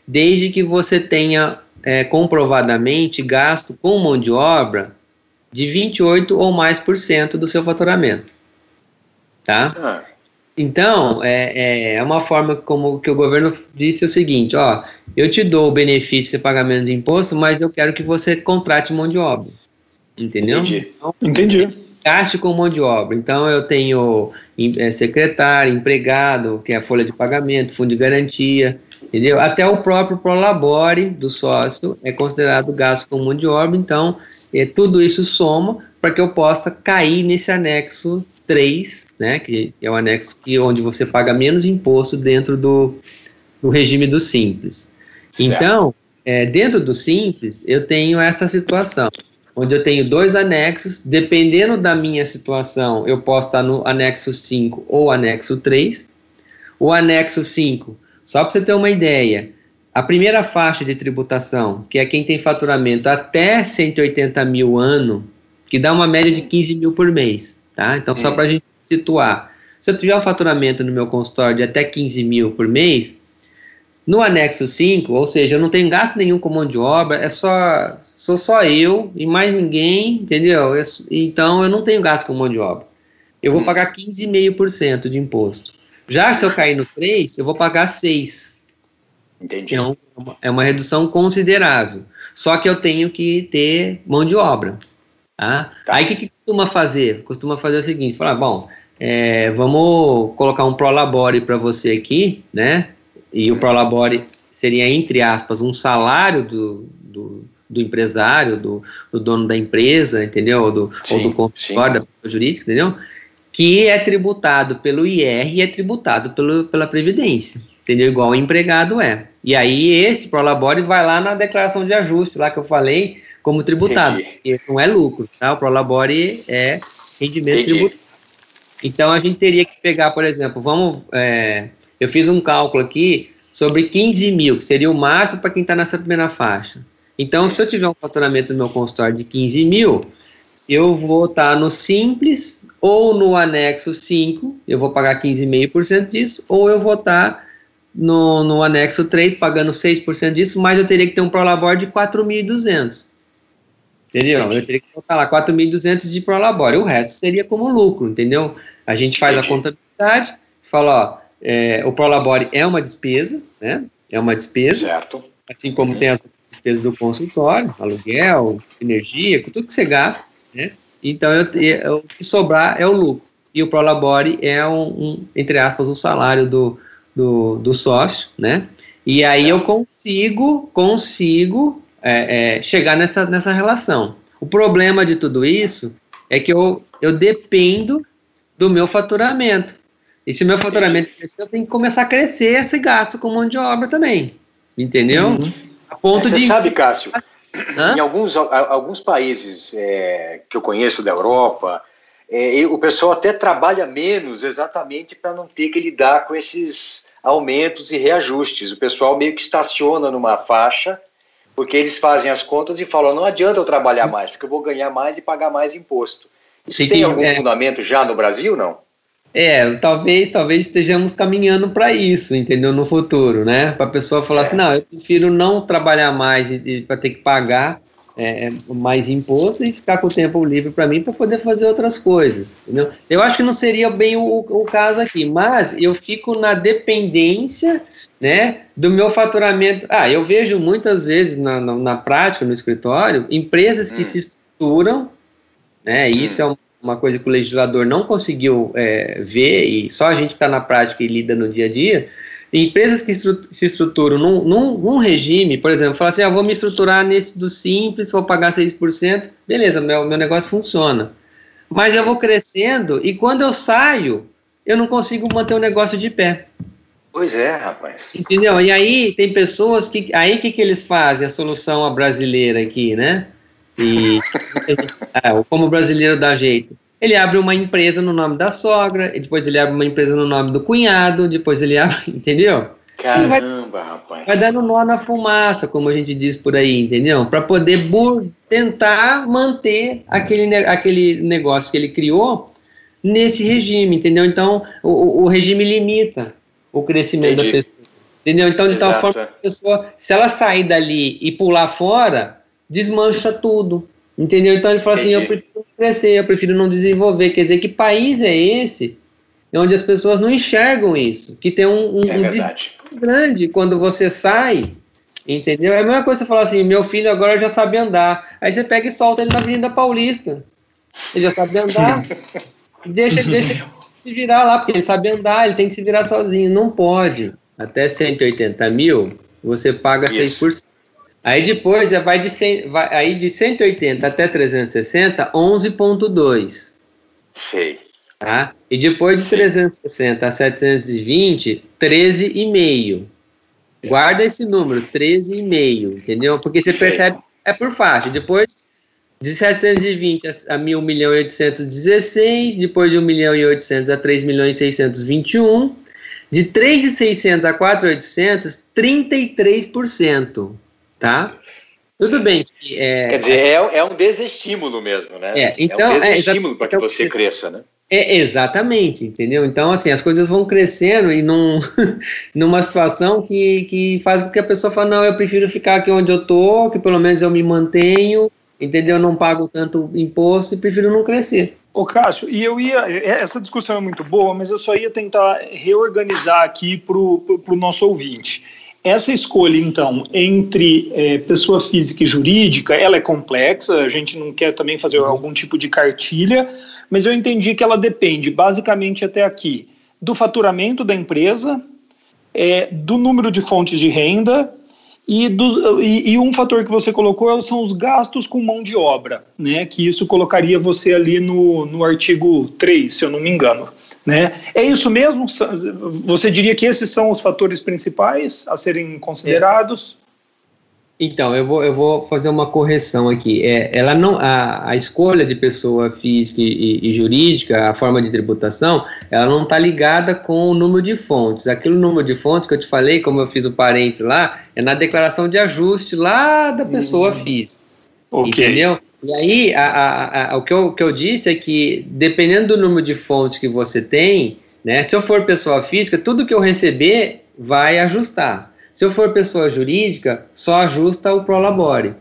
desde que você tenha é, comprovadamente gasto com mão de obra de 28 ou mais por cento do seu faturamento. Tá? Ah. Então, é, é uma forma como que o governo disse o seguinte, ó, eu te dou o benefício de pagamento de imposto, mas eu quero que você contrate mão de obra. Entendeu? Entendi. Então, Entendi. Gaste com mão de obra. Então, eu tenho é, secretário, empregado, que é a folha de pagamento, fundo de garantia, entendeu? Até o próprio prolabore do sócio é considerado gasto com mão de obra. Então, é, tudo isso soma para que eu possa cair nesse anexo 3, né, que é o anexo que, onde você paga menos imposto dentro do, do regime do Simples. Certo. Então, é, dentro do Simples, eu tenho essa situação, onde eu tenho dois anexos, dependendo da minha situação, eu posso estar no anexo 5 ou anexo 3. O anexo 5, só para você ter uma ideia, a primeira faixa de tributação, que é quem tem faturamento até 180 mil ano, que dá uma média de 15 mil por mês, tá? Então, só para a gente situar. Se eu tiver um faturamento no meu consultório de até 15 mil por mês, no anexo 5, ou seja, eu não tenho gasto nenhum com mão de obra, é só, sou só eu e mais ninguém, entendeu? Eu, então, eu não tenho gasto com mão de obra. Eu vou hum. pagar 15,5% de imposto. Já se eu cair no 3, eu vou pagar 6. Entendi. Um, é uma redução considerável. Só que eu tenho que ter mão de obra. Tá? Tá. Aí o que, que, costuma fazer? Costuma fazer o seguinte: falar, bom, é, vamos colocar um prolabore para você aqui, né? E o prolabore seria, entre aspas, um salário do, do, do empresário, do, do, dono da empresa, entendeu? Ou do, sim, ou do consultório da pessoa jurídica, entendeu? Que é tributado pelo IR e é tributado pelo, pela Previdência, entendeu? Igual o empregado é. E aí esse Prolabore vai lá na declaração de ajuste, lá que eu falei, como tributado. Esse não é lucro, tá? O Prolabore é rendimento Entendi. tributário. Então a gente teria que pegar, por exemplo, vamos. É, eu fiz um cálculo aqui sobre 15 mil, que seria o máximo para quem está nessa primeira faixa. Então, se eu tiver um faturamento no meu consultório de 15 mil, eu vou estar tá no simples ou no anexo 5, eu vou pagar 15,5% disso, ou eu vou estar tá no, no anexo 3 pagando 6% disso, mas eu teria que ter um Prolabor de 4.200. Entendeu? Eu teria que colocar lá 4.200 de Prolabor, o resto seria como lucro, entendeu? A gente faz a contabilidade, fala, ó, é, o Prolabore é uma despesa, né? É uma despesa. Certo. Assim como uhum. tem as despesas do consultório, aluguel, energia, tudo que você gasta, né? Então, eu, eu, o que sobrar é o lucro. E o Prolabore é um, um entre aspas, o salário do, do, do, sócio, né? E aí eu consigo, consigo é, é, chegar nessa, nessa relação. O problema de tudo isso é que eu, eu dependo do meu faturamento. E se o meu faturamento crescer, eu tenho que começar a crescer esse gasto com mão de obra também. Entendeu? Uhum. A ponto Você de. sabe, Cássio, Hã? em alguns, alguns países é, que eu conheço da Europa, é, o pessoal até trabalha menos exatamente para não ter que lidar com esses aumentos e reajustes. O pessoal meio que estaciona numa faixa, porque eles fazem as contas e falam: não adianta eu trabalhar mais, porque eu vou ganhar mais e pagar mais imposto. Isso tem, tem algum é... fundamento já no Brasil, não? É, talvez, talvez estejamos caminhando para isso, entendeu? No futuro, né? Para a pessoa falar é. assim, não, eu prefiro não trabalhar mais para ter que pagar é, mais imposto e ficar com o tempo livre para mim para poder fazer outras coisas, entendeu? Eu acho que não seria bem o, o caso aqui, mas eu fico na dependência, né, do meu faturamento. Ah, eu vejo muitas vezes na, na, na prática, no escritório, empresas que hum. se estruturam, né? Isso hum. é um uma coisa que o legislador não conseguiu é, ver, e só a gente que está na prática e lida no dia a dia, empresas que se estruturam num, num, num, regime, por exemplo, falar assim, ah, vou me estruturar nesse do simples, vou pagar 6%, beleza, meu, meu negócio funciona. Mas eu vou crescendo e quando eu saio, eu não consigo manter o negócio de pé. Pois é, rapaz. Entendeu? E aí tem pessoas que. Aí o que, que eles fazem? A solução brasileira aqui, né? E é, como o brasileiro dá jeito. Ele abre uma empresa no nome da sogra, depois ele abre uma empresa no nome do cunhado, depois ele abre, entendeu? Caramba, vai, rapaz. Vai dando nó na fumaça, como a gente diz por aí, entendeu? Para poder tentar manter aquele, aquele negócio que ele criou nesse regime, entendeu? Então, o, o regime limita o crescimento Entendi. da pessoa. Entendeu? Então, de Exato. tal forma que a pessoa, se ela sair dali e pular fora, desmancha tudo. Entendeu? Então ele fala assim: eu prefiro crescer, eu prefiro não desenvolver. Quer dizer, que país é esse onde as pessoas não enxergam isso? Que tem um, um, é um grande quando você sai. Entendeu? É a mesma coisa você falar assim: meu filho agora já sabe andar. Aí você pega e solta ele na Avenida Paulista. Ele já sabe andar. deixa, deixa se virar lá, porque ele sabe andar, ele tem que se virar sozinho. Não pode. Até 180 mil, você paga Isso. 6%. Aí depois vai de, 100, vai, aí de 180 até 360, 11,2. Sei. Tá? E depois de 360 a 720, 13,5. Guarda esse número, 13,5, entendeu? Porque você percebe, é por faixa. Depois de 720 a 1 milhão e 816, depois de 1 milhão e 800 a 3 milhões e 621, de 3,600 a 4,800, 33% tá? Tudo bem. Que, é, Quer dizer, é, é um desestímulo mesmo, né? É, então, é um é, desestímulo para que então, você cresça, né? É, exatamente, entendeu? Então, assim, as coisas vão crescendo e num, numa situação que, que faz com que a pessoa fale, não, eu prefiro ficar aqui onde eu tô, que pelo menos eu me mantenho, entendeu? Eu não pago tanto imposto e prefiro não crescer. Ô Cássio, e eu ia, essa discussão é muito boa, mas eu só ia tentar reorganizar aqui para o nosso ouvinte. Essa escolha, então, entre é, pessoa física e jurídica, ela é complexa, a gente não quer também fazer uhum. algum tipo de cartilha, mas eu entendi que ela depende, basicamente até aqui, do faturamento da empresa, é, do número de fontes de renda E, do, e, e, um fator que você colocou são os gastos com mão de obra, né? Que isso colocaria você ali no, no artigo 3, se eu não me engano. Né? É isso mesmo? Você diria que esses são os fatores principais a serem considerados? Então, eu vou, eu vou fazer uma correção aqui. É, ela não, a, a escolha de pessoa física e, e, jurídica, a forma de tributação, ela não está ligada com o número de fontes. Aquele número de fontes que eu te falei, como eu fiz o parênteses lá, é na declaração de ajuste lá da pessoa hum. física. Okay. Entendeu? E aí, a, a, a, o que eu, que eu disse é que, dependendo do número de fontes que você tem, né, se eu for pessoa física, tudo que eu receber vai ajustar. Se eu for pessoa jurídica, só ajusta o Prolabore.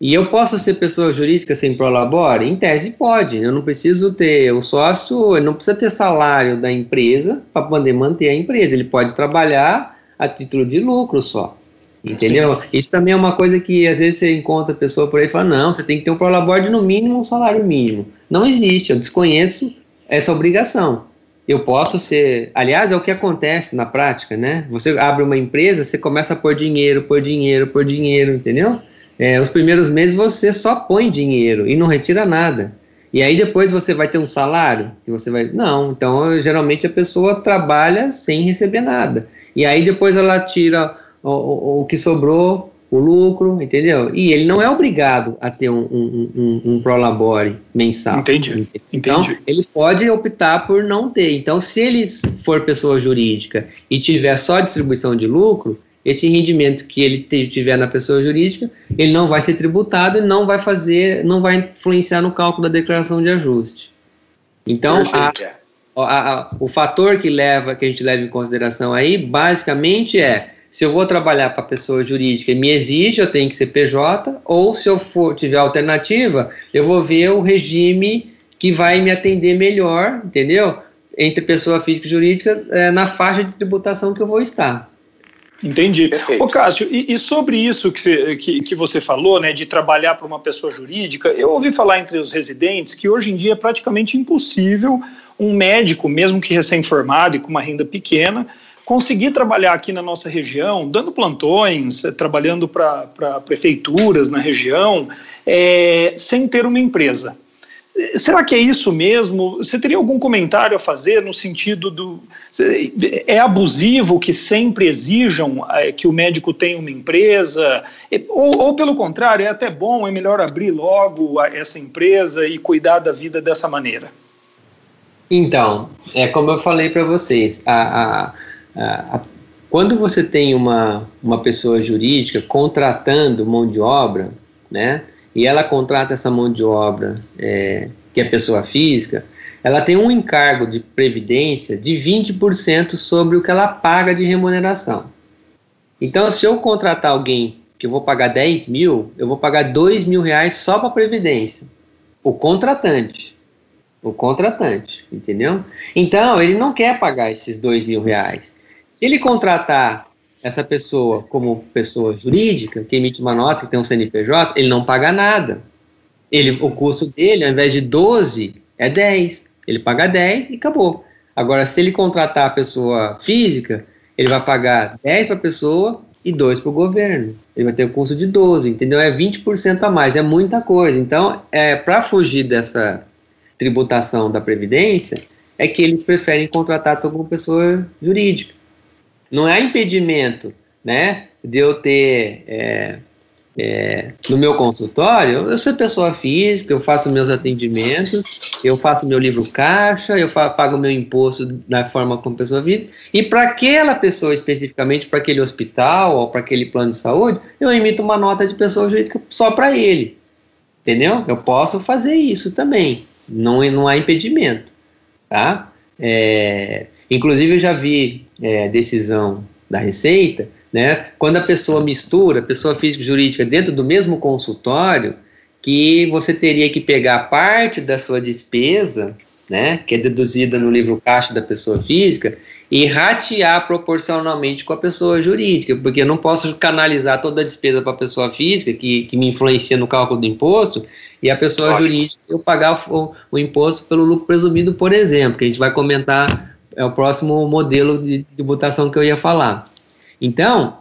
E eu posso ser pessoa jurídica sem Prolabore? Em tese pode. Eu não preciso ter o sócio, ele não precisa ter salário da empresa para poder manter a empresa. Ele pode trabalhar a título de lucro só. Entendeu? Sim. Isso também é uma coisa que às vezes você encontra a pessoa por aí e fala: não, você tem que ter um Prolabore no mínimo um salário mínimo. Não existe, eu desconheço essa obrigação eu posso ser. Aliás, é o que acontece na prática, né? Você abre uma empresa, você começa a pôr dinheiro, pôr dinheiro, pôr dinheiro, entendeu? É, os primeiros meses você só põe dinheiro e não retira nada. E aí depois você vai ter um salário e você vai. Não, então geralmente a pessoa trabalha sem receber nada. E aí depois ela tira o, o, o que sobrou o lucro, entendeu? E ele não é obrigado a ter um, um, um, um prolabore mensal. Entendi. Então, Entendi. ele pode optar por não ter. Então, se ele for pessoa jurídica e tiver só distribuição de lucro, esse rendimento que ele tiver na pessoa jurídica, ele não vai ser tributado e não vai fazer, não vai influenciar no cálculo da declaração de ajuste. Então, a, a, a, o fator que leva, que a gente leva em consideração aí, basicamente é se eu vou trabalhar para pessoa jurídica e me exige, eu tenho que ser PJ, ou se eu for tiver alternativa, eu vou ver o regime que vai me atender melhor, entendeu? Entre pessoa física e jurídica, é, na faixa de tributação que eu vou estar. Entendi. Perfeito. Ô, Cássio, e, e, sobre isso que você, que, que você falou, né, de trabalhar para uma pessoa jurídica, eu ouvi falar entre os residentes que hoje em dia é praticamente impossível um médico, mesmo que recém-formado e com uma renda pequena, conseguir trabalhar aqui na nossa região, dando plantões, eh, trabalhando para prefeituras na região, é, sem ter uma empresa. Será que é isso mesmo? Você teria algum comentário a fazer no sentido do. É abusivo que sempre exijam que o médico tenha uma empresa? Ou, ou, pelo contrário, é até bom, é melhor abrir logo essa empresa e cuidar da vida dessa maneira? Então, é como eu falei para vocês, a, a quando você tem uma, uma pessoa jurídica contratando mão de obra, né, e ela contrata essa mão de obra, é, que é pessoa física, ela tem um encargo de previdência de 20% sobre o que ela paga de remuneração. Então, se eu contratar alguém que eu vou pagar 10 mil, eu vou pagar 2 mil reais só para previdência. O contratante. O contratante, entendeu? Então, ele não quer pagar esses 2 mil reais. Se ele contratar essa pessoa como pessoa jurídica, que emite uma nota, que tem um CNPJ, ele não paga nada. Ele, o custo dele, ao invés de 12, é 10. Ele paga 10 e acabou. Agora, se ele contratar a pessoa física, ele vai pagar 10 para a pessoa e 2 para o governo. Ele vai ter o custo de 12, entendeu? É 20% a mais, é muita coisa. Então, é, para fugir dessa tributação da Previdência, é que eles preferem contratar como pessoa jurídica. Não há impedimento, né, de eu ter é, é, no meu consultório, eu sou pessoa física, eu faço meus atendimentos, eu faço meu livro caixa, eu pago meu imposto da forma como pessoa física, e para aquela pessoa especificamente, para aquele hospital ou para aquele plano de saúde, eu emito uma nota de pessoa jurídica só para ele. Entendeu? Eu posso fazer isso também. Não, não há impedimento. Tá? É, inclusive, eu já vi é, decisão da Receita, né, quando a pessoa mistura, pessoa física e jurídica, dentro do mesmo consultório, que você teria que pegar parte da sua despesa, né, que é deduzida no livro caixa da pessoa física, e ratear proporcionalmente com a pessoa jurídica, porque eu não posso canalizar toda a despesa para a pessoa física, que, que me influencia no cálculo do imposto, e a pessoa Ótimo. jurídica eu pagar o, o, imposto pelo lucro presumido, por exemplo, que a gente vai comentar é o próximo modelo de tributação que eu ia falar. Então,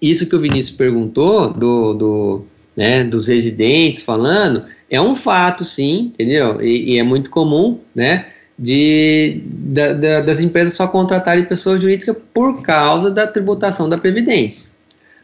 isso que o Vinícius perguntou, do, do, né, dos residentes falando, é um fato, sim, entendeu? E, e é muito comum, né? De, da, da, das empresas só contratarem pessoa jurídica por causa da tributação da Previdência.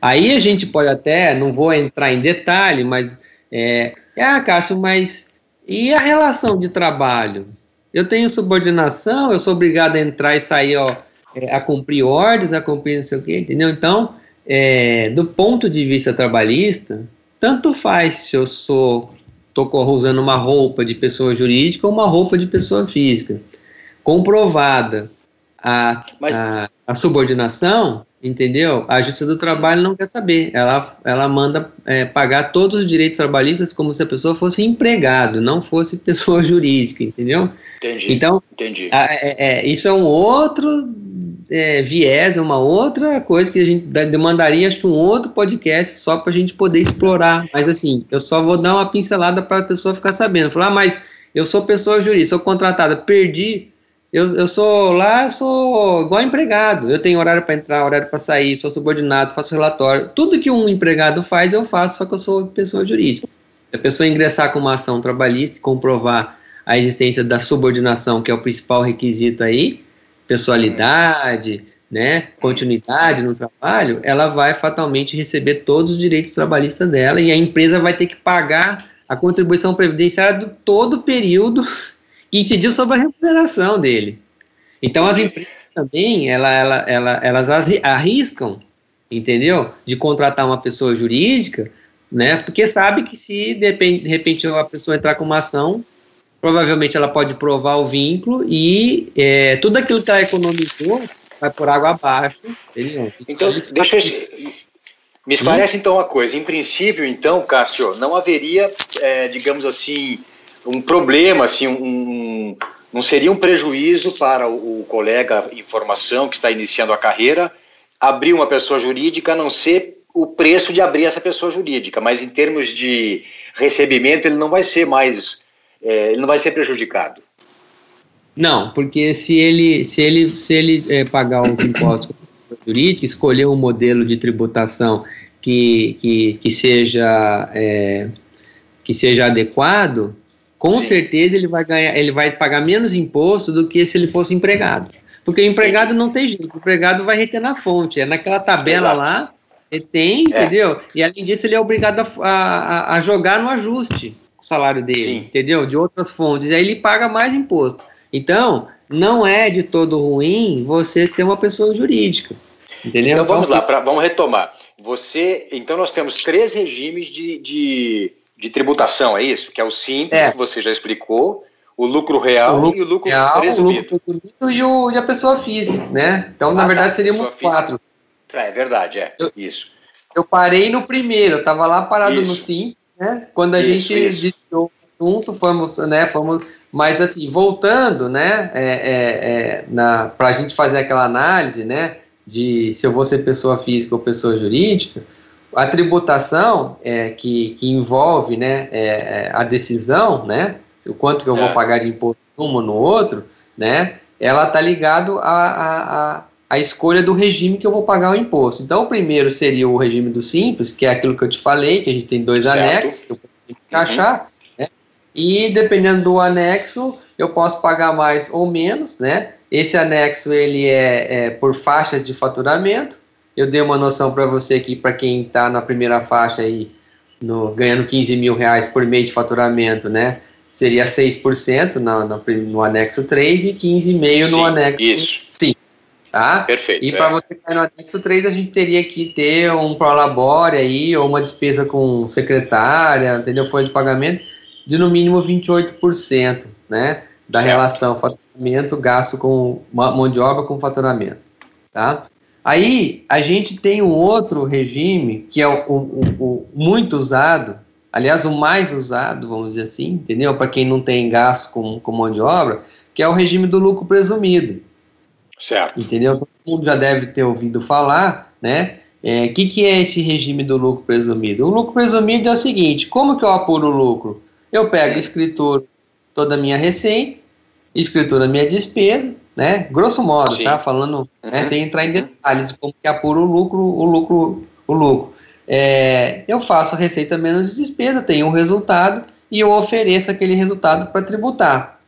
Aí a gente pode até, não vou entrar em detalhe, mas é, ah, Cássio, mas e a relação de trabalho? Eu tenho subordinação, eu sou obrigado a entrar e sair, ó, é, a cumprir ordens, a cumprir não sei o quê, entendeu? Então, é, do ponto de vista trabalhista, tanto faz se eu sou estou usando uma roupa de pessoa jurídica ou uma roupa de pessoa física. Comprovada a, Mas... a, a subordinação, entendeu? A Justiça do Trabalho não quer saber. Ela, ela manda é, pagar todos os direitos trabalhistas como se a pessoa fosse empregado, não fosse pessoa jurídica, entendeu? Entendi. Então, Entendi. A, é, é, isso é um outro é, viés, é uma outra coisa que a gente demandaria, acho que um outro podcast só para a gente poder explorar. Mas assim, eu só vou dar uma pincelada para a pessoa ficar sabendo. Falar, ah, mas eu sou pessoa jurídica, sou contratada, perdi. Eu, eu sou lá, sou igual empregado. Eu tenho horário para entrar, horário para sair, sou subordinado, faço relatório. Tudo que um empregado faz, eu faço, só que eu sou pessoa jurídica. Se a pessoa ingressar com uma ação trabalhista e comprovar a existência da subordinação, que é o principal requisito aí, pessoalidade, né, continuidade no trabalho, ela vai fatalmente receber todos os direitos trabalhistas dela e a empresa vai ter que pagar a contribuição previdenciária do todo o período que incidiu sobre a remuneração dele. Então as empresas também, ela, ela, ela, elas arriscam, entendeu, de contratar uma pessoa jurídica, né, porque sabe que se de repente a pessoa entrar com uma ação provavelmente ela pode provar o vínculo e é, tudo aquilo que ela economizou vai por água abaixo. Entendeu? Então, deixa eu... Me esclarece hum? então uma coisa. Em princípio, então, Cássio, não haveria, é, digamos assim, um problema, assim, um, não seria um prejuízo para o, o colega em formação que está iniciando a carreira abrir uma pessoa jurídica, a não ser o preço de abrir essa pessoa jurídica, mas em termos de recebimento ele não vai ser mais é, ele não vai ser prejudicado. Não, porque se ele, se ele, se ele é, pagar os impostos jurídicos, escolher um modelo de tributação que, que, que seja, é, que seja adequado, com Sim. certeza ele vai ganhar, ele vai pagar menos imposto do que se ele fosse empregado. Porque o empregado não tem jeito, o empregado vai reter na fonte, é naquela tabela Exato. lá, ele tem, é. entendeu? E além disso, ele é obrigado a, a, a jogar no ajuste o salário dele, Sim. entendeu? De outras fontes, aí ele paga mais imposto. Então, não é de todo ruim você ser uma pessoa jurídica. Entendeu? Então vamos então, lá, pra, vamos retomar. Você, então nós temos três regimes de, de, de tributação, é isso? Que é o simples, é. que você já explicou, o lucro real o lucro e o lucro real, presumido. O lucro e, o, e a pessoa física, né? Então, ah, na tá, verdade, seríamos quatro. É, é verdade, é. Eu, isso. Eu parei no primeiro, eu estava lá parado isso. no simples, né? Quando a isso, gente isso. o assunto, fomos, né? Fomos, mas assim, voltando, né? É, é, é para a gente fazer aquela análise, né? De se eu vou ser pessoa física ou pessoa jurídica, a tributação é, que, que envolve, né? É, é a decisão, né? O quanto que eu vou é. pagar de imposto num ou no outro, né? Ela tá ligado a, a, a a escolha do regime que eu vou pagar o imposto. Então, o primeiro seria o regime do simples, que é aquilo que eu te falei, que a gente tem dois certo. anexos, que eu posso encaixar, uhum. né? E dependendo do anexo, eu posso pagar mais ou menos, né? Esse anexo ele é, é por faixas de faturamento. Eu dei uma noção para você aqui, para quem está na primeira faixa aí, no, ganhando 15 mil reais por mês de faturamento, né? Seria 6% no, anexo 3 e 15,5% no anexo isso. 5. Tá? Perfeito. E para é. você cair no anexo 3, a gente teria que ter um prolabore aí, ou uma despesa com secretária, entendeu? Folha de pagamento, de no mínimo 28%, né? Da certo. relação faturamento, gasto com mão de obra com faturamento, tá? Aí a gente tem um outro regime que é o, o, o muito usado, aliás, o mais usado, vamos dizer assim, entendeu? Para quem não tem gasto com, com mão de obra, que é o regime do lucro presumido. Certo. Entendeu? Todo mundo já deve ter ouvido falar, né? O é, que, que é esse regime do lucro presumido? O lucro presumido é o seguinte: como que eu apuro o lucro? Eu pego escritor toda a minha receita, escritura minha despesa, né? Grosso modo, Sim. tá? Falando, né, uhum. sem entrar em detalhes de como que apura o lucro, o lucro, o lucro. É, eu faço receita menos despesa, tenho um resultado e eu ofereço aquele resultado para tributar.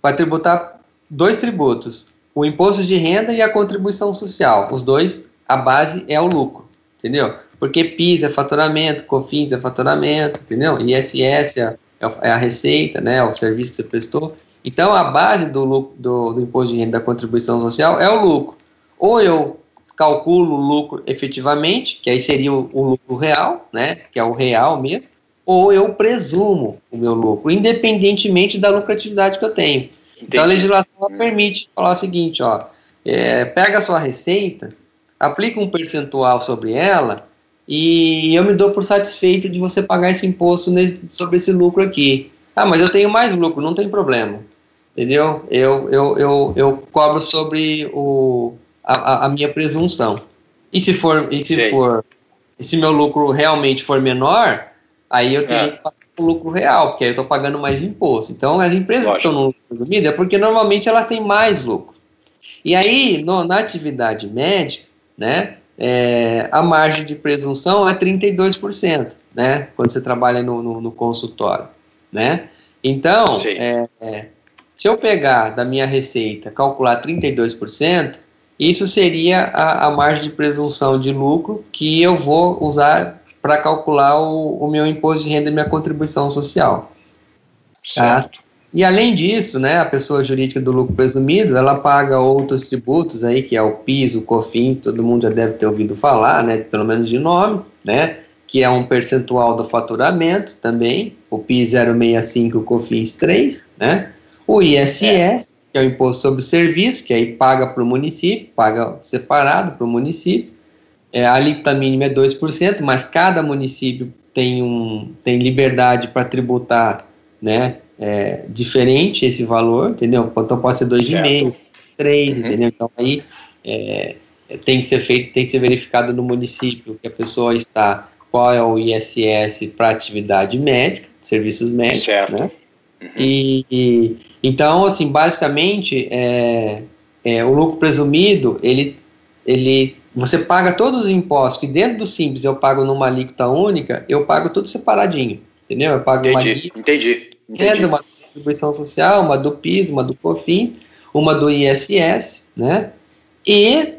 Para tributar dois tributos, o imposto de renda e a contribuição social. Os dois, a base é o lucro, entendeu? Porque PIS é faturamento, COFINS é faturamento, entendeu? ISS é, é a receita, né, o serviço que você prestou. Então, a base do, lucro, do, do imposto de renda da contribuição social é o lucro. Ou eu calculo o lucro efetivamente, que aí seria o, o, lucro real, né, que é o real mesmo, ou eu presumo o meu lucro, independentemente da lucratividade que eu tenho. Entendi. Então a legislação permite falar o seguinte, ó, é, pega a sua receita, aplica um percentual sobre ela e eu me dou por satisfeito de você pagar esse imposto nesse, sobre esse lucro aqui. Ah, mas eu tenho mais lucro, não tem problema. Entendeu? Eu, eu, eu, eu cobro sobre o, a, a minha presunção. E se for, e se for, e se meu lucro realmente for menor, aí eu teria é. que pagar o lucro real, porque aí eu estou pagando mais imposto. Então, as empresas Lógico. que estão no lucro presumido é porque normalmente elas têm mais lucro. E aí, no, na atividade médica, né, é, a margem de presunção é 32%, né, quando você trabalha no, no, no consultório, né. Então, é, é, se eu pegar da minha receita, calcular 32%, isso seria a, a margem de presunção de lucro que eu vou usar para calcular o, o, meu imposto de renda e minha contribuição social. Tá? Certo. E além disso, né, a pessoa jurídica do lucro presumido, ela paga outros tributos aí, que é o PIS, o COFINS, todo mundo já deve ter ouvido falar, né, pelo menos de nome, né, que é um percentual do faturamento também, o PIS 065 o COFINS 3, né, o ISS, é que é o Imposto sobre o Serviço, que aí paga para o município, paga separado para o município. É, a alíquota mínima é 2%, mas cada município tem, um, tem liberdade para tributar né, é, diferente esse valor, entendeu? Então pode ser 2,5%, 3%, uhum. entendeu? Então aí é, tem que ser feito, tem que ser verificado no município que a pessoa está, qual é o ISS para atividade médica, serviços médicos, certo. né? Uhum. E, e, então, assim, basicamente, é, é, o lucro presumido, ele, ele, você paga todos os impostos que dentro do simples eu pago numa alíquota única, eu pago tudo separadinho, entendeu? Eu pago entendi, uma alíquota, entendi, entendi. uma contribuição social, uma do PIS, uma do COFINS, uma do ISS, né? E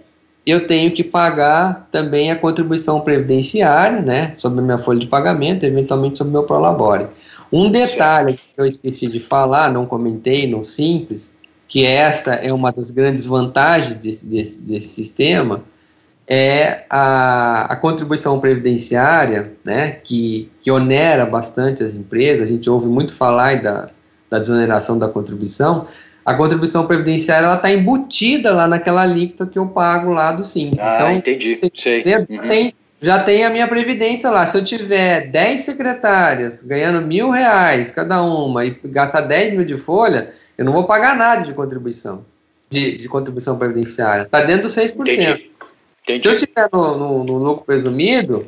eu tenho que pagar também a contribuição previdenciária, né, sobre a minha folha de pagamento, eventualmente sobre o meu prolabore. Um detalhe que eu esqueci de falar, não comentei no Simples, que essa é uma das grandes vantagens desse, desse, desse sistema, é a, a, contribuição previdenciária, né, que, que onera bastante as empresas, a gente ouve muito falar da, da desoneração da contribuição, a contribuição previdenciária ela está embutida lá naquela alíquota que eu pago lá do Simples. Ah, então, entendi. Você, você uhum. tem já tem a minha previdência lá. Se eu tiver 10 secretárias ganhando mil reais cada uma e gastar 10 mil de folha, eu não vou pagar nada de contribuição, de, de contribuição previdenciária. Está dentro dos 6%. Entendi. Entendi. Se eu tiver no, no, no, lucro presumido,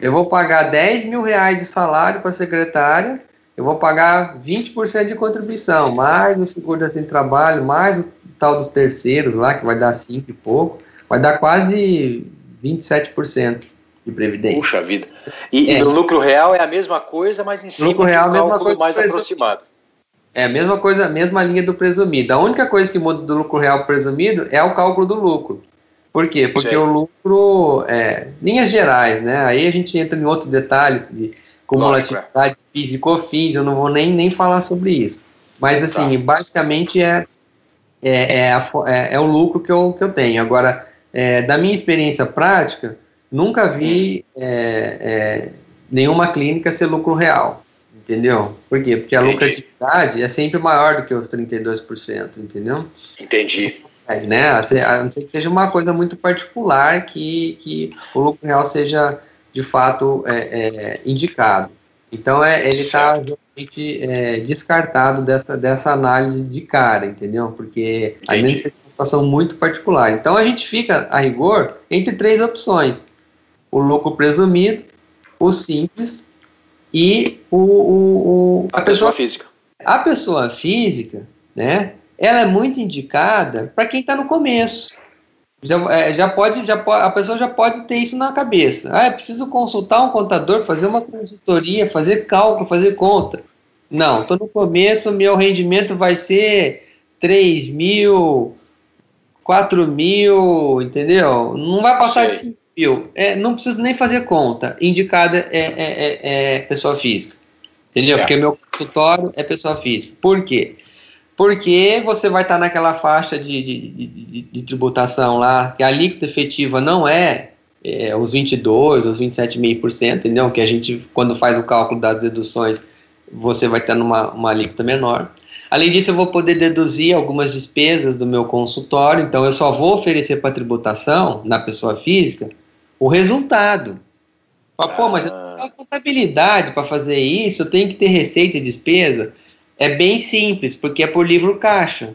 eu vou pagar 10 mil reais de salário para a secretária, eu vou pagar 20% de contribuição, mais o seguro de trabalho, mais o tal dos terceiros lá, que vai dar 5 e pouco, vai dar quase 27% de previdência. Puxa vida. E, é. e, o lucro real é a mesma coisa, mas em cima lucro real, um mesma coisa mais aproximado. É a mesma coisa, a mesma linha do presumido. A única coisa que muda do lucro real para presumido é o cálculo do lucro. Por quê? Porque Sim. o lucro, é, linhas gerais, né? Aí a gente entra em outros detalhes de cumulatividade, PIS e COFINS, eu não vou nem, nem falar sobre isso. Mas, assim, tá. basicamente é, é, é, a, é, é, o lucro que eu, que eu tenho. Agora, é, da minha experiência prática, Nunca vi é, é, nenhuma clínica ser lucro real, entendeu? Por quê? Porque a Entendi. lucratividade é sempre maior do que os 32%, entendeu? Entendi. É, né? A não ser que seja uma coisa muito particular que, que o lucro real seja de fato é, é, indicado. Então é, ele está realmente é, descartado dessa, dessa análise de cara, entendeu? Porque a gente é uma situação muito particular. Então a gente fica, a rigor, entre três opções o lucro presumido, o simples e o, o, o a, a pessoa, pessoa física. A pessoa física, né? Ela é muito indicada para quem está no começo. Já, é, já pode, já pode, a pessoa já pode ter isso na cabeça. Ah, é preciso consultar um contador, fazer uma consultoria, fazer cálculo, fazer conta. Não, estou no começo, meu rendimento vai ser 3 mil, 4 mil, entendeu? Não vai passar de 5 mil. É, não preciso nem fazer conta. Indicada é, é, é, é pessoa física. Entendeu? Porque meu consultório é pessoa física. Por quê? Porque você vai estar naquela faixa de, de, de, de tributação lá, que a alíquota efetiva não é, é os 22, os 27,5%, entendeu? Que a gente, quando faz o cálculo das deduções, você vai estar numa uma alíquota menor. Além disso, eu vou poder deduzir algumas despesas do meu consultório, então eu só vou oferecer para tributação, na pessoa física, o resultado. Fala, pô, mas eu tenho contabilidade para fazer isso, eu tenho que ter receita e despesa. É bem simples, porque é por livro caixa.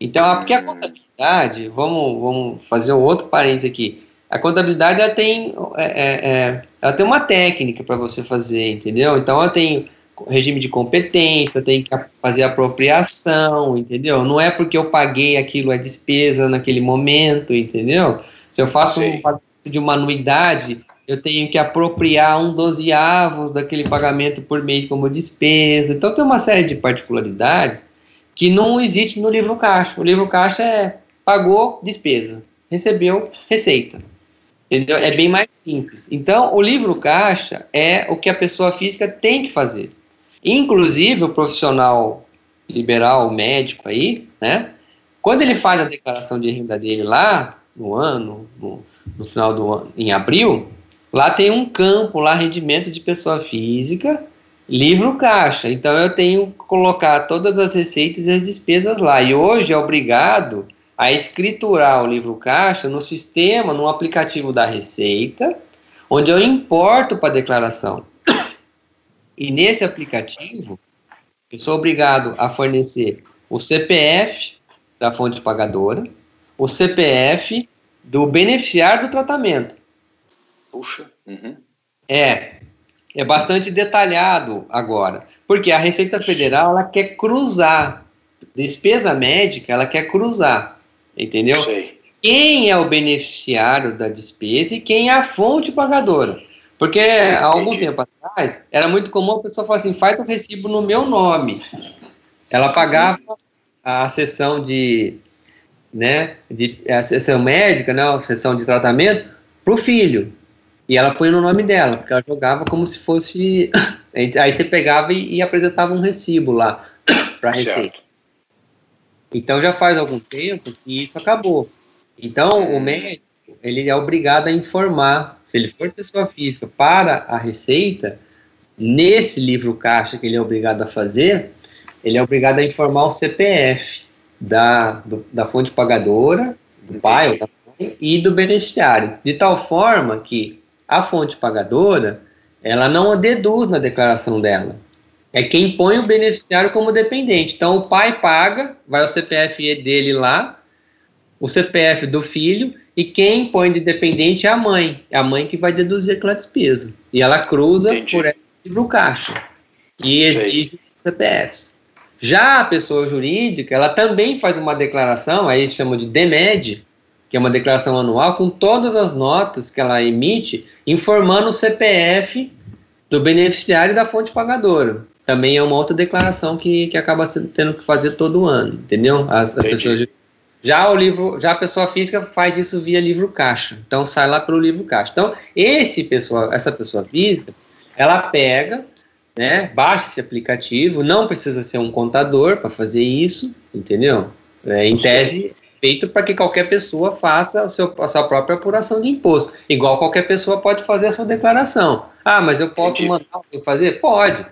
Então, porque a hum. contabilidade, vamos, vamos fazer um outro parênteses aqui. A contabilidade ela tem, é, é, é ela tem uma técnica para você fazer, entendeu? Então, ela tem regime de competência, tem que fazer apropriação, entendeu? Não é porque eu paguei aquilo a despesa naquele momento, entendeu? Se eu faço um de uma anuidade, eu tenho que apropriar um dozeavos daquele pagamento por mês como despesa. Então tem uma série de particularidades que não existe no livro caixa. O livro caixa é pagou despesa, recebeu receita. Entendeu? É bem mais simples. Então, o livro caixa é o que a pessoa física tem que fazer. Inclusive, o profissional liberal, médico aí, né? Quando ele faz a declaração de renda dele lá, no ano, no, no final do ano, em abril, Lá tem um campo, lá rendimento de pessoa física, livro caixa. Então eu tenho que colocar todas as receitas e as despesas lá. E hoje é obrigado a escriturar o livro caixa no sistema, no aplicativo da Receita, onde eu importo para a declaração. E nesse aplicativo, eu sou obrigado a fornecer o CPF da fonte pagadora, o CPF do beneficiário do tratamento. Puxa. Uhum. É, é bastante detalhado agora. Porque a Receita Federal, ela quer cruzar. Despesa médica, ela quer cruzar. Entendeu? Sei. Quem é o beneficiário da despesa e quem é a fonte pagadora. Porque há algum tempo atrás, era muito comum a pessoa falar assim, faz o recibo no meu nome. Ela pagava a sessão de, né, de a sessão médica, né, a sessão de tratamento, para o filho. E ela põe no nome dela, porque ela jogava como se fosse. Aí você pegava e, e apresentava um recibo lá para a Receita. Então já faz algum tempo que isso acabou. Então o médico ele é obrigado a informar, se ele for pessoa física, para a Receita, nesse livro caixa que ele é obrigado a fazer, ele é obrigado a informar o CPF da, do, da fonte pagadora, do pai ou da mãe, e do beneficiário, de tal forma que a fonte pagadora, ela não a deduz na declaração dela. É quem põe o beneficiário como dependente. Então, o pai paga, vai o CPF dele lá, o CPF do filho, e quem põe de dependente é a mãe. É a mãe que vai deduzir aquela despesa. E ela cruza Entendi. por esse livro caixa. E exige CPFs. Já a pessoa jurídica, ela também faz uma declaração, aí chama de DEMED, que é uma declaração anual com todas as notas que ela emite, informando o CPF do beneficiário e da fonte pagadora. Também é uma outra declaração que, que acaba tendo que fazer todo ano, entendeu? As, as pessoas já o livro, já a pessoa física faz isso via livro caixa. Então sai lá pelo livro caixa. Então esse pessoa, essa pessoa física, ela pega, né, baixa esse aplicativo. Não precisa ser um contador para fazer isso, entendeu? É, em tese feito para que qualquer pessoa faça seu, a sua própria apuração de imposto. Igual qualquer pessoa pode fazer a sua declaração. Ah, mas eu posso Entendi. mandar alguém fazer? Pode.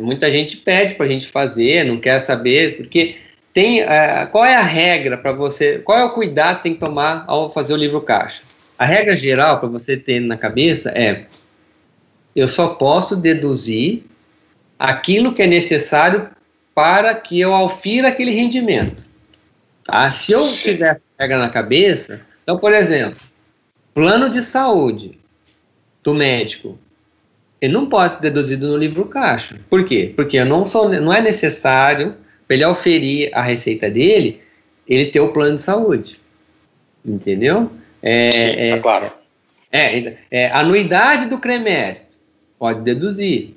Muita gente pede para a gente fazer, não quer saber, porque tem. Uh, qual é a regra para você? Qual é o cuidado que você tem que tomar ao fazer o livro caixa? A regra geral para você ter na cabeça é: eu só posso deduzir aquilo que é necessário para que eu aufira aquele rendimento. Tá? Se eu tiver regra na cabeça, então, por exemplo, plano de saúde do médico, ele não pode ser deduzido no livro caixa. Por quê? Porque não, sou, não é necessário, para ele oferir a receita dele, ele ter o plano de saúde. entendeu? É, Sim, é, é claro. É, é, anuidade do CREMESP, pode deduzir.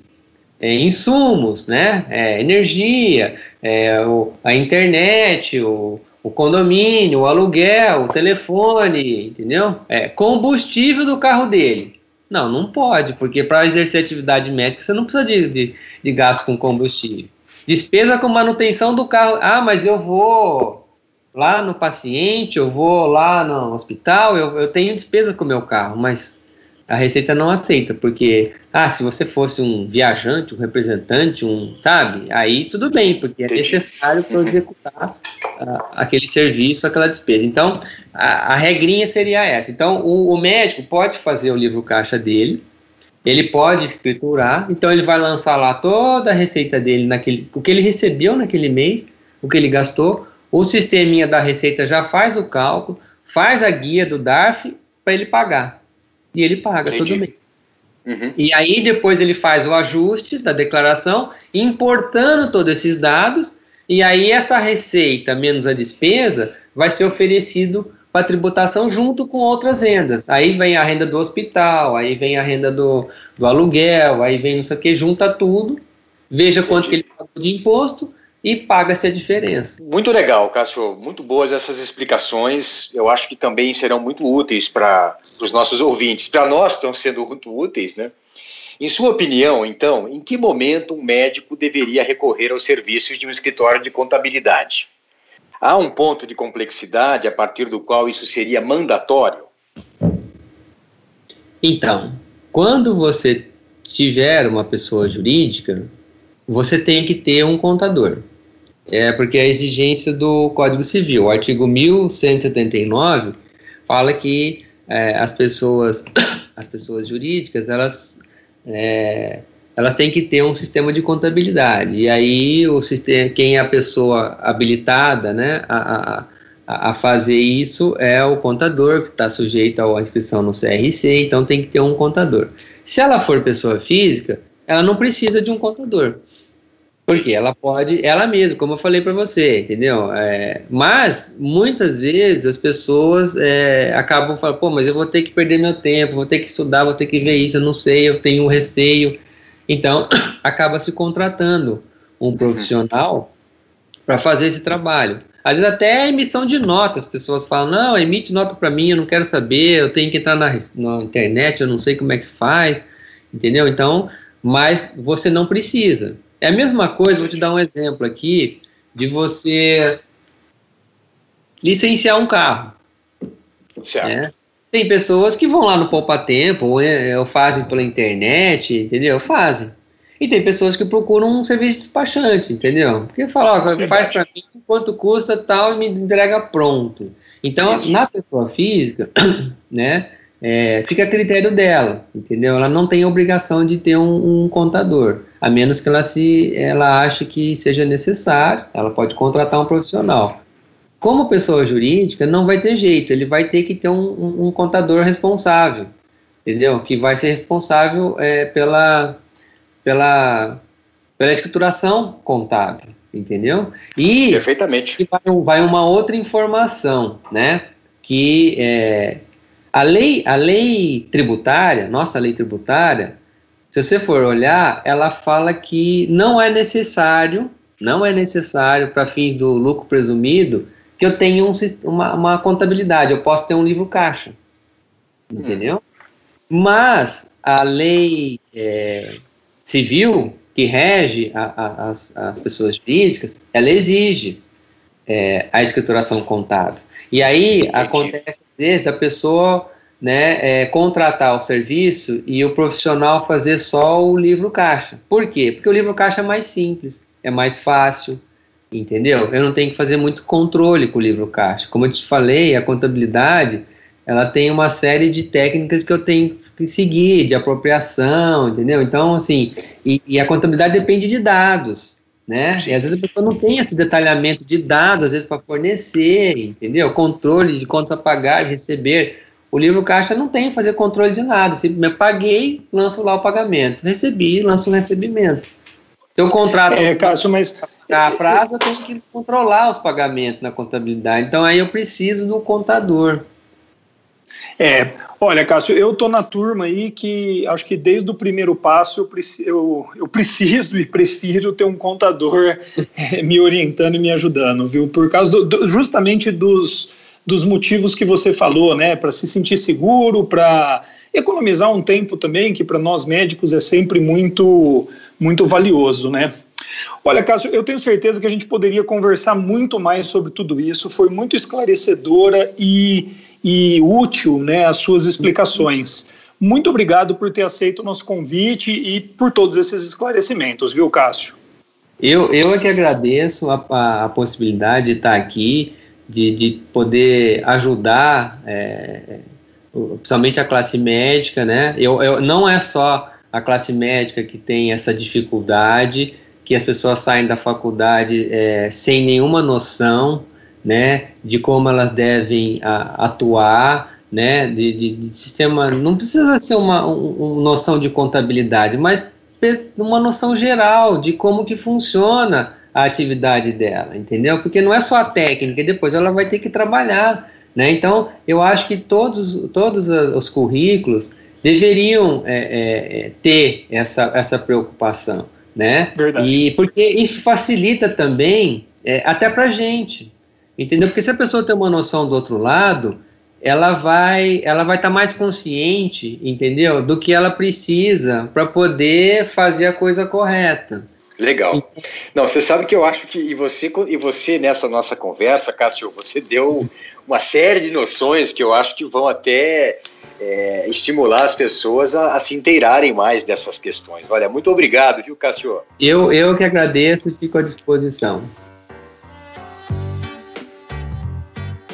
É, insumos, né? É, energia, é, o, a internet, o, o condomínio, o aluguel, o telefone, entendeu? É, combustível do carro dele. Não, não pode, porque para exercer atividade médica você não precisa de, de, de gasto com combustível. Despesa com manutenção do carro. Ah, mas eu vou lá no paciente, eu vou lá no hospital, eu, eu tenho despesa com o meu carro, mas a Receita não aceita, porque, ah, se você fosse um viajante, um representante, um, sabe, aí tudo bem, porque é necessário para executar uh, aquele serviço, aquela despesa. Então, a, a regrinha seria essa. Então, o, o, médico pode fazer o livro caixa dele, ele pode escriturar, então ele vai lançar lá toda a receita dele, naquele, o que ele recebeu naquele mês, o que ele gastou, o sisteminha da receita já faz o cálculo, faz a guia do DARF para ele pagar e ele paga Entendi. todo mês. Uhum. E aí depois ele faz o ajuste da declaração, importando todos esses dados, e aí essa receita menos a despesa vai ser oferecido para tributação junto com outras rendas. Aí vem a renda do hospital, aí vem a renda do, do aluguel, aí vem isso aqui, junta tudo, veja quanto que ele pagou de imposto e paga-se a diferença. Muito legal, Cássio. Muito boas essas explicações. Eu acho que também serão muito úteis para os nossos ouvintes. Para nós estão sendo muito úteis, né? Em sua opinião, então, em que momento um médico deveria recorrer aos serviços de um escritório de contabilidade? Há um ponto de complexidade a partir do qual isso seria mandatório? Então, quando você tiver uma pessoa jurídica, você tem que ter um contador. É porque a exigência do Código Civil, o artigo 1179, fala que é, as pessoas, as pessoas jurídicas, elas, é, elas têm que ter um sistema de contabilidade. E aí o sistema, quem é a pessoa habilitada, né, a, a, a fazer isso é o contador que está sujeito à inscrição no CRC. Então tem que ter um contador. Se ela for pessoa física, ela não precisa de um contador. Porque ela pode, ela mesma, como eu falei para você, entendeu? É, mas muitas vezes as pessoas é, acabam falando, pô, mas eu vou ter que perder meu tempo, vou ter que estudar, vou ter que ver isso, eu não sei, eu tenho um receio. Então, acaba se contratando um profissional para fazer esse trabalho. Às vezes até emissão de notas, as pessoas falam, não, emite nota para mim, eu não quero saber, eu tenho que entrar na, na internet, eu não sei como é que faz, entendeu? Então, mas você não precisa. É a mesma coisa, vou te dar um exemplo aqui, de você licenciar um carro. Certo. Né? Tem pessoas que vão lá no Poupa Tempo, ou, é, ou fazem pela internet, entendeu? Fazem. E tem pessoas que procuram um serviço de despachante, entendeu? Porque fala, ó, faz para mim quanto custa tal e me entrega pronto. Então, Isso. na pessoa física, né, é, fica a critério dela, entendeu? Ela não tem obrigação de ter um, um, contador, a menos que ela se ela ache que seja necessário, ela pode contratar um profissional. Como pessoa jurídica, não vai ter jeito, ele vai ter que ter um, um, um contador responsável, entendeu? Que vai ser responsável é, pela, pela, pela escrituração contábil, entendeu? E Perfeitamente. vai, vai uma outra informação, né? Que é, a lei, a lei tributária, nossa lei tributária, se você for olhar, ela fala que não é necessário, não é necessário para fins do lucro presumido que eu tenha um, uma, uma, contabilidade, eu posso ter um livro caixa, entendeu? Hum. Mas a lei é, civil que rege a, a, as, as pessoas jurídicas, ela exige é, a escrituração contábil. E aí acontece às vezes da pessoa né, é, contratar o serviço e o profissional fazer só o livro caixa. Por quê? Porque o livro caixa é mais simples, é mais fácil, entendeu? Eu não tenho que fazer muito controle com o livro caixa. Como eu te falei, a contabilidade ela tem uma série de técnicas que eu tenho que seguir, de apropriação, entendeu? Então, assim, e, e a contabilidade depende de dados né? E às vezes a pessoa não tem esse detalhamento de dados, às vezes, para fornecer, entendeu? Controle de contas a pagar receber. O livro caixa não tem fazer controle de nada. Simplesmente paguei, lanço lá o pagamento. Recebi, lanço o recebimento. Se eu contrato é, Cássio, mas... a prazo, eu tenho que controlar os pagamentos na contabilidade. Então aí eu preciso do contador. É, olha, Cássio, eu tô na turma aí que acho que desde o primeiro passo eu, preciso, eu, eu preciso e prefiro ter um contador eh, me orientando e me ajudando, viu? Por causa do, do, justamente dos, dos motivos que você falou, né? Para se sentir seguro, para economizar um tempo também, que para nós médicos é sempre muito, muito valioso, né? Olha, Cássio, eu tenho certeza que a gente poderia conversar muito mais sobre tudo isso. Foi muito esclarecedora e e útil né, as suas explicações. Muito obrigado por ter aceito o nosso convite e por todos esses esclarecimentos, viu, Cássio? Eu, eu é que agradeço a, a, a possibilidade de estar aqui, de, de poder ajudar, é, principalmente a classe médica, né? Eu, eu, não é só a classe médica que tem essa dificuldade, que as pessoas saem da faculdade é, sem nenhuma noção né, de como elas devem a, atuar, né, de, de, de, sistema, não precisa ser uma um, um noção de contabilidade, mas uma noção geral de como que funciona a atividade dela, entendeu? Porque não é só a técnica, depois ela vai ter que trabalhar, né? Então, eu acho que todos, todos os currículos deveriam é, é, ter essa, essa preocupação, né? Verdade. E porque isso facilita também é, até para gente, Entendeu? Porque se a pessoa tem uma noção do outro lado, ela vai ela vai estar tá mais consciente, entendeu? Do que ela precisa para poder fazer a coisa correta. Legal. Não, você sabe que eu acho que e você e você nessa nossa conversa, Cássio, você deu uma série de noções que eu acho que vão até é, estimular as pessoas a, a, se inteirarem mais dessas questões. Olha, muito obrigado, viu, Cássio? Eu, eu que agradeço e fico à disposição.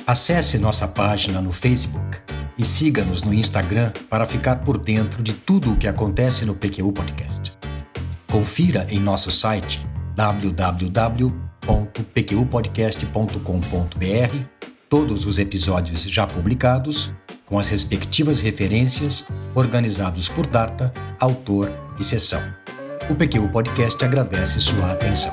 Acesse nossa página no Facebook e siga-nos no Instagram para ficar por dentro de tudo o que acontece no PQU Podcast. Confira em nosso site www.pqpodcast.com.br todos os episódios já publicados, com as respectivas referências, organizados por data, autor e sessão. O PQU Podcast agradece sua atenção.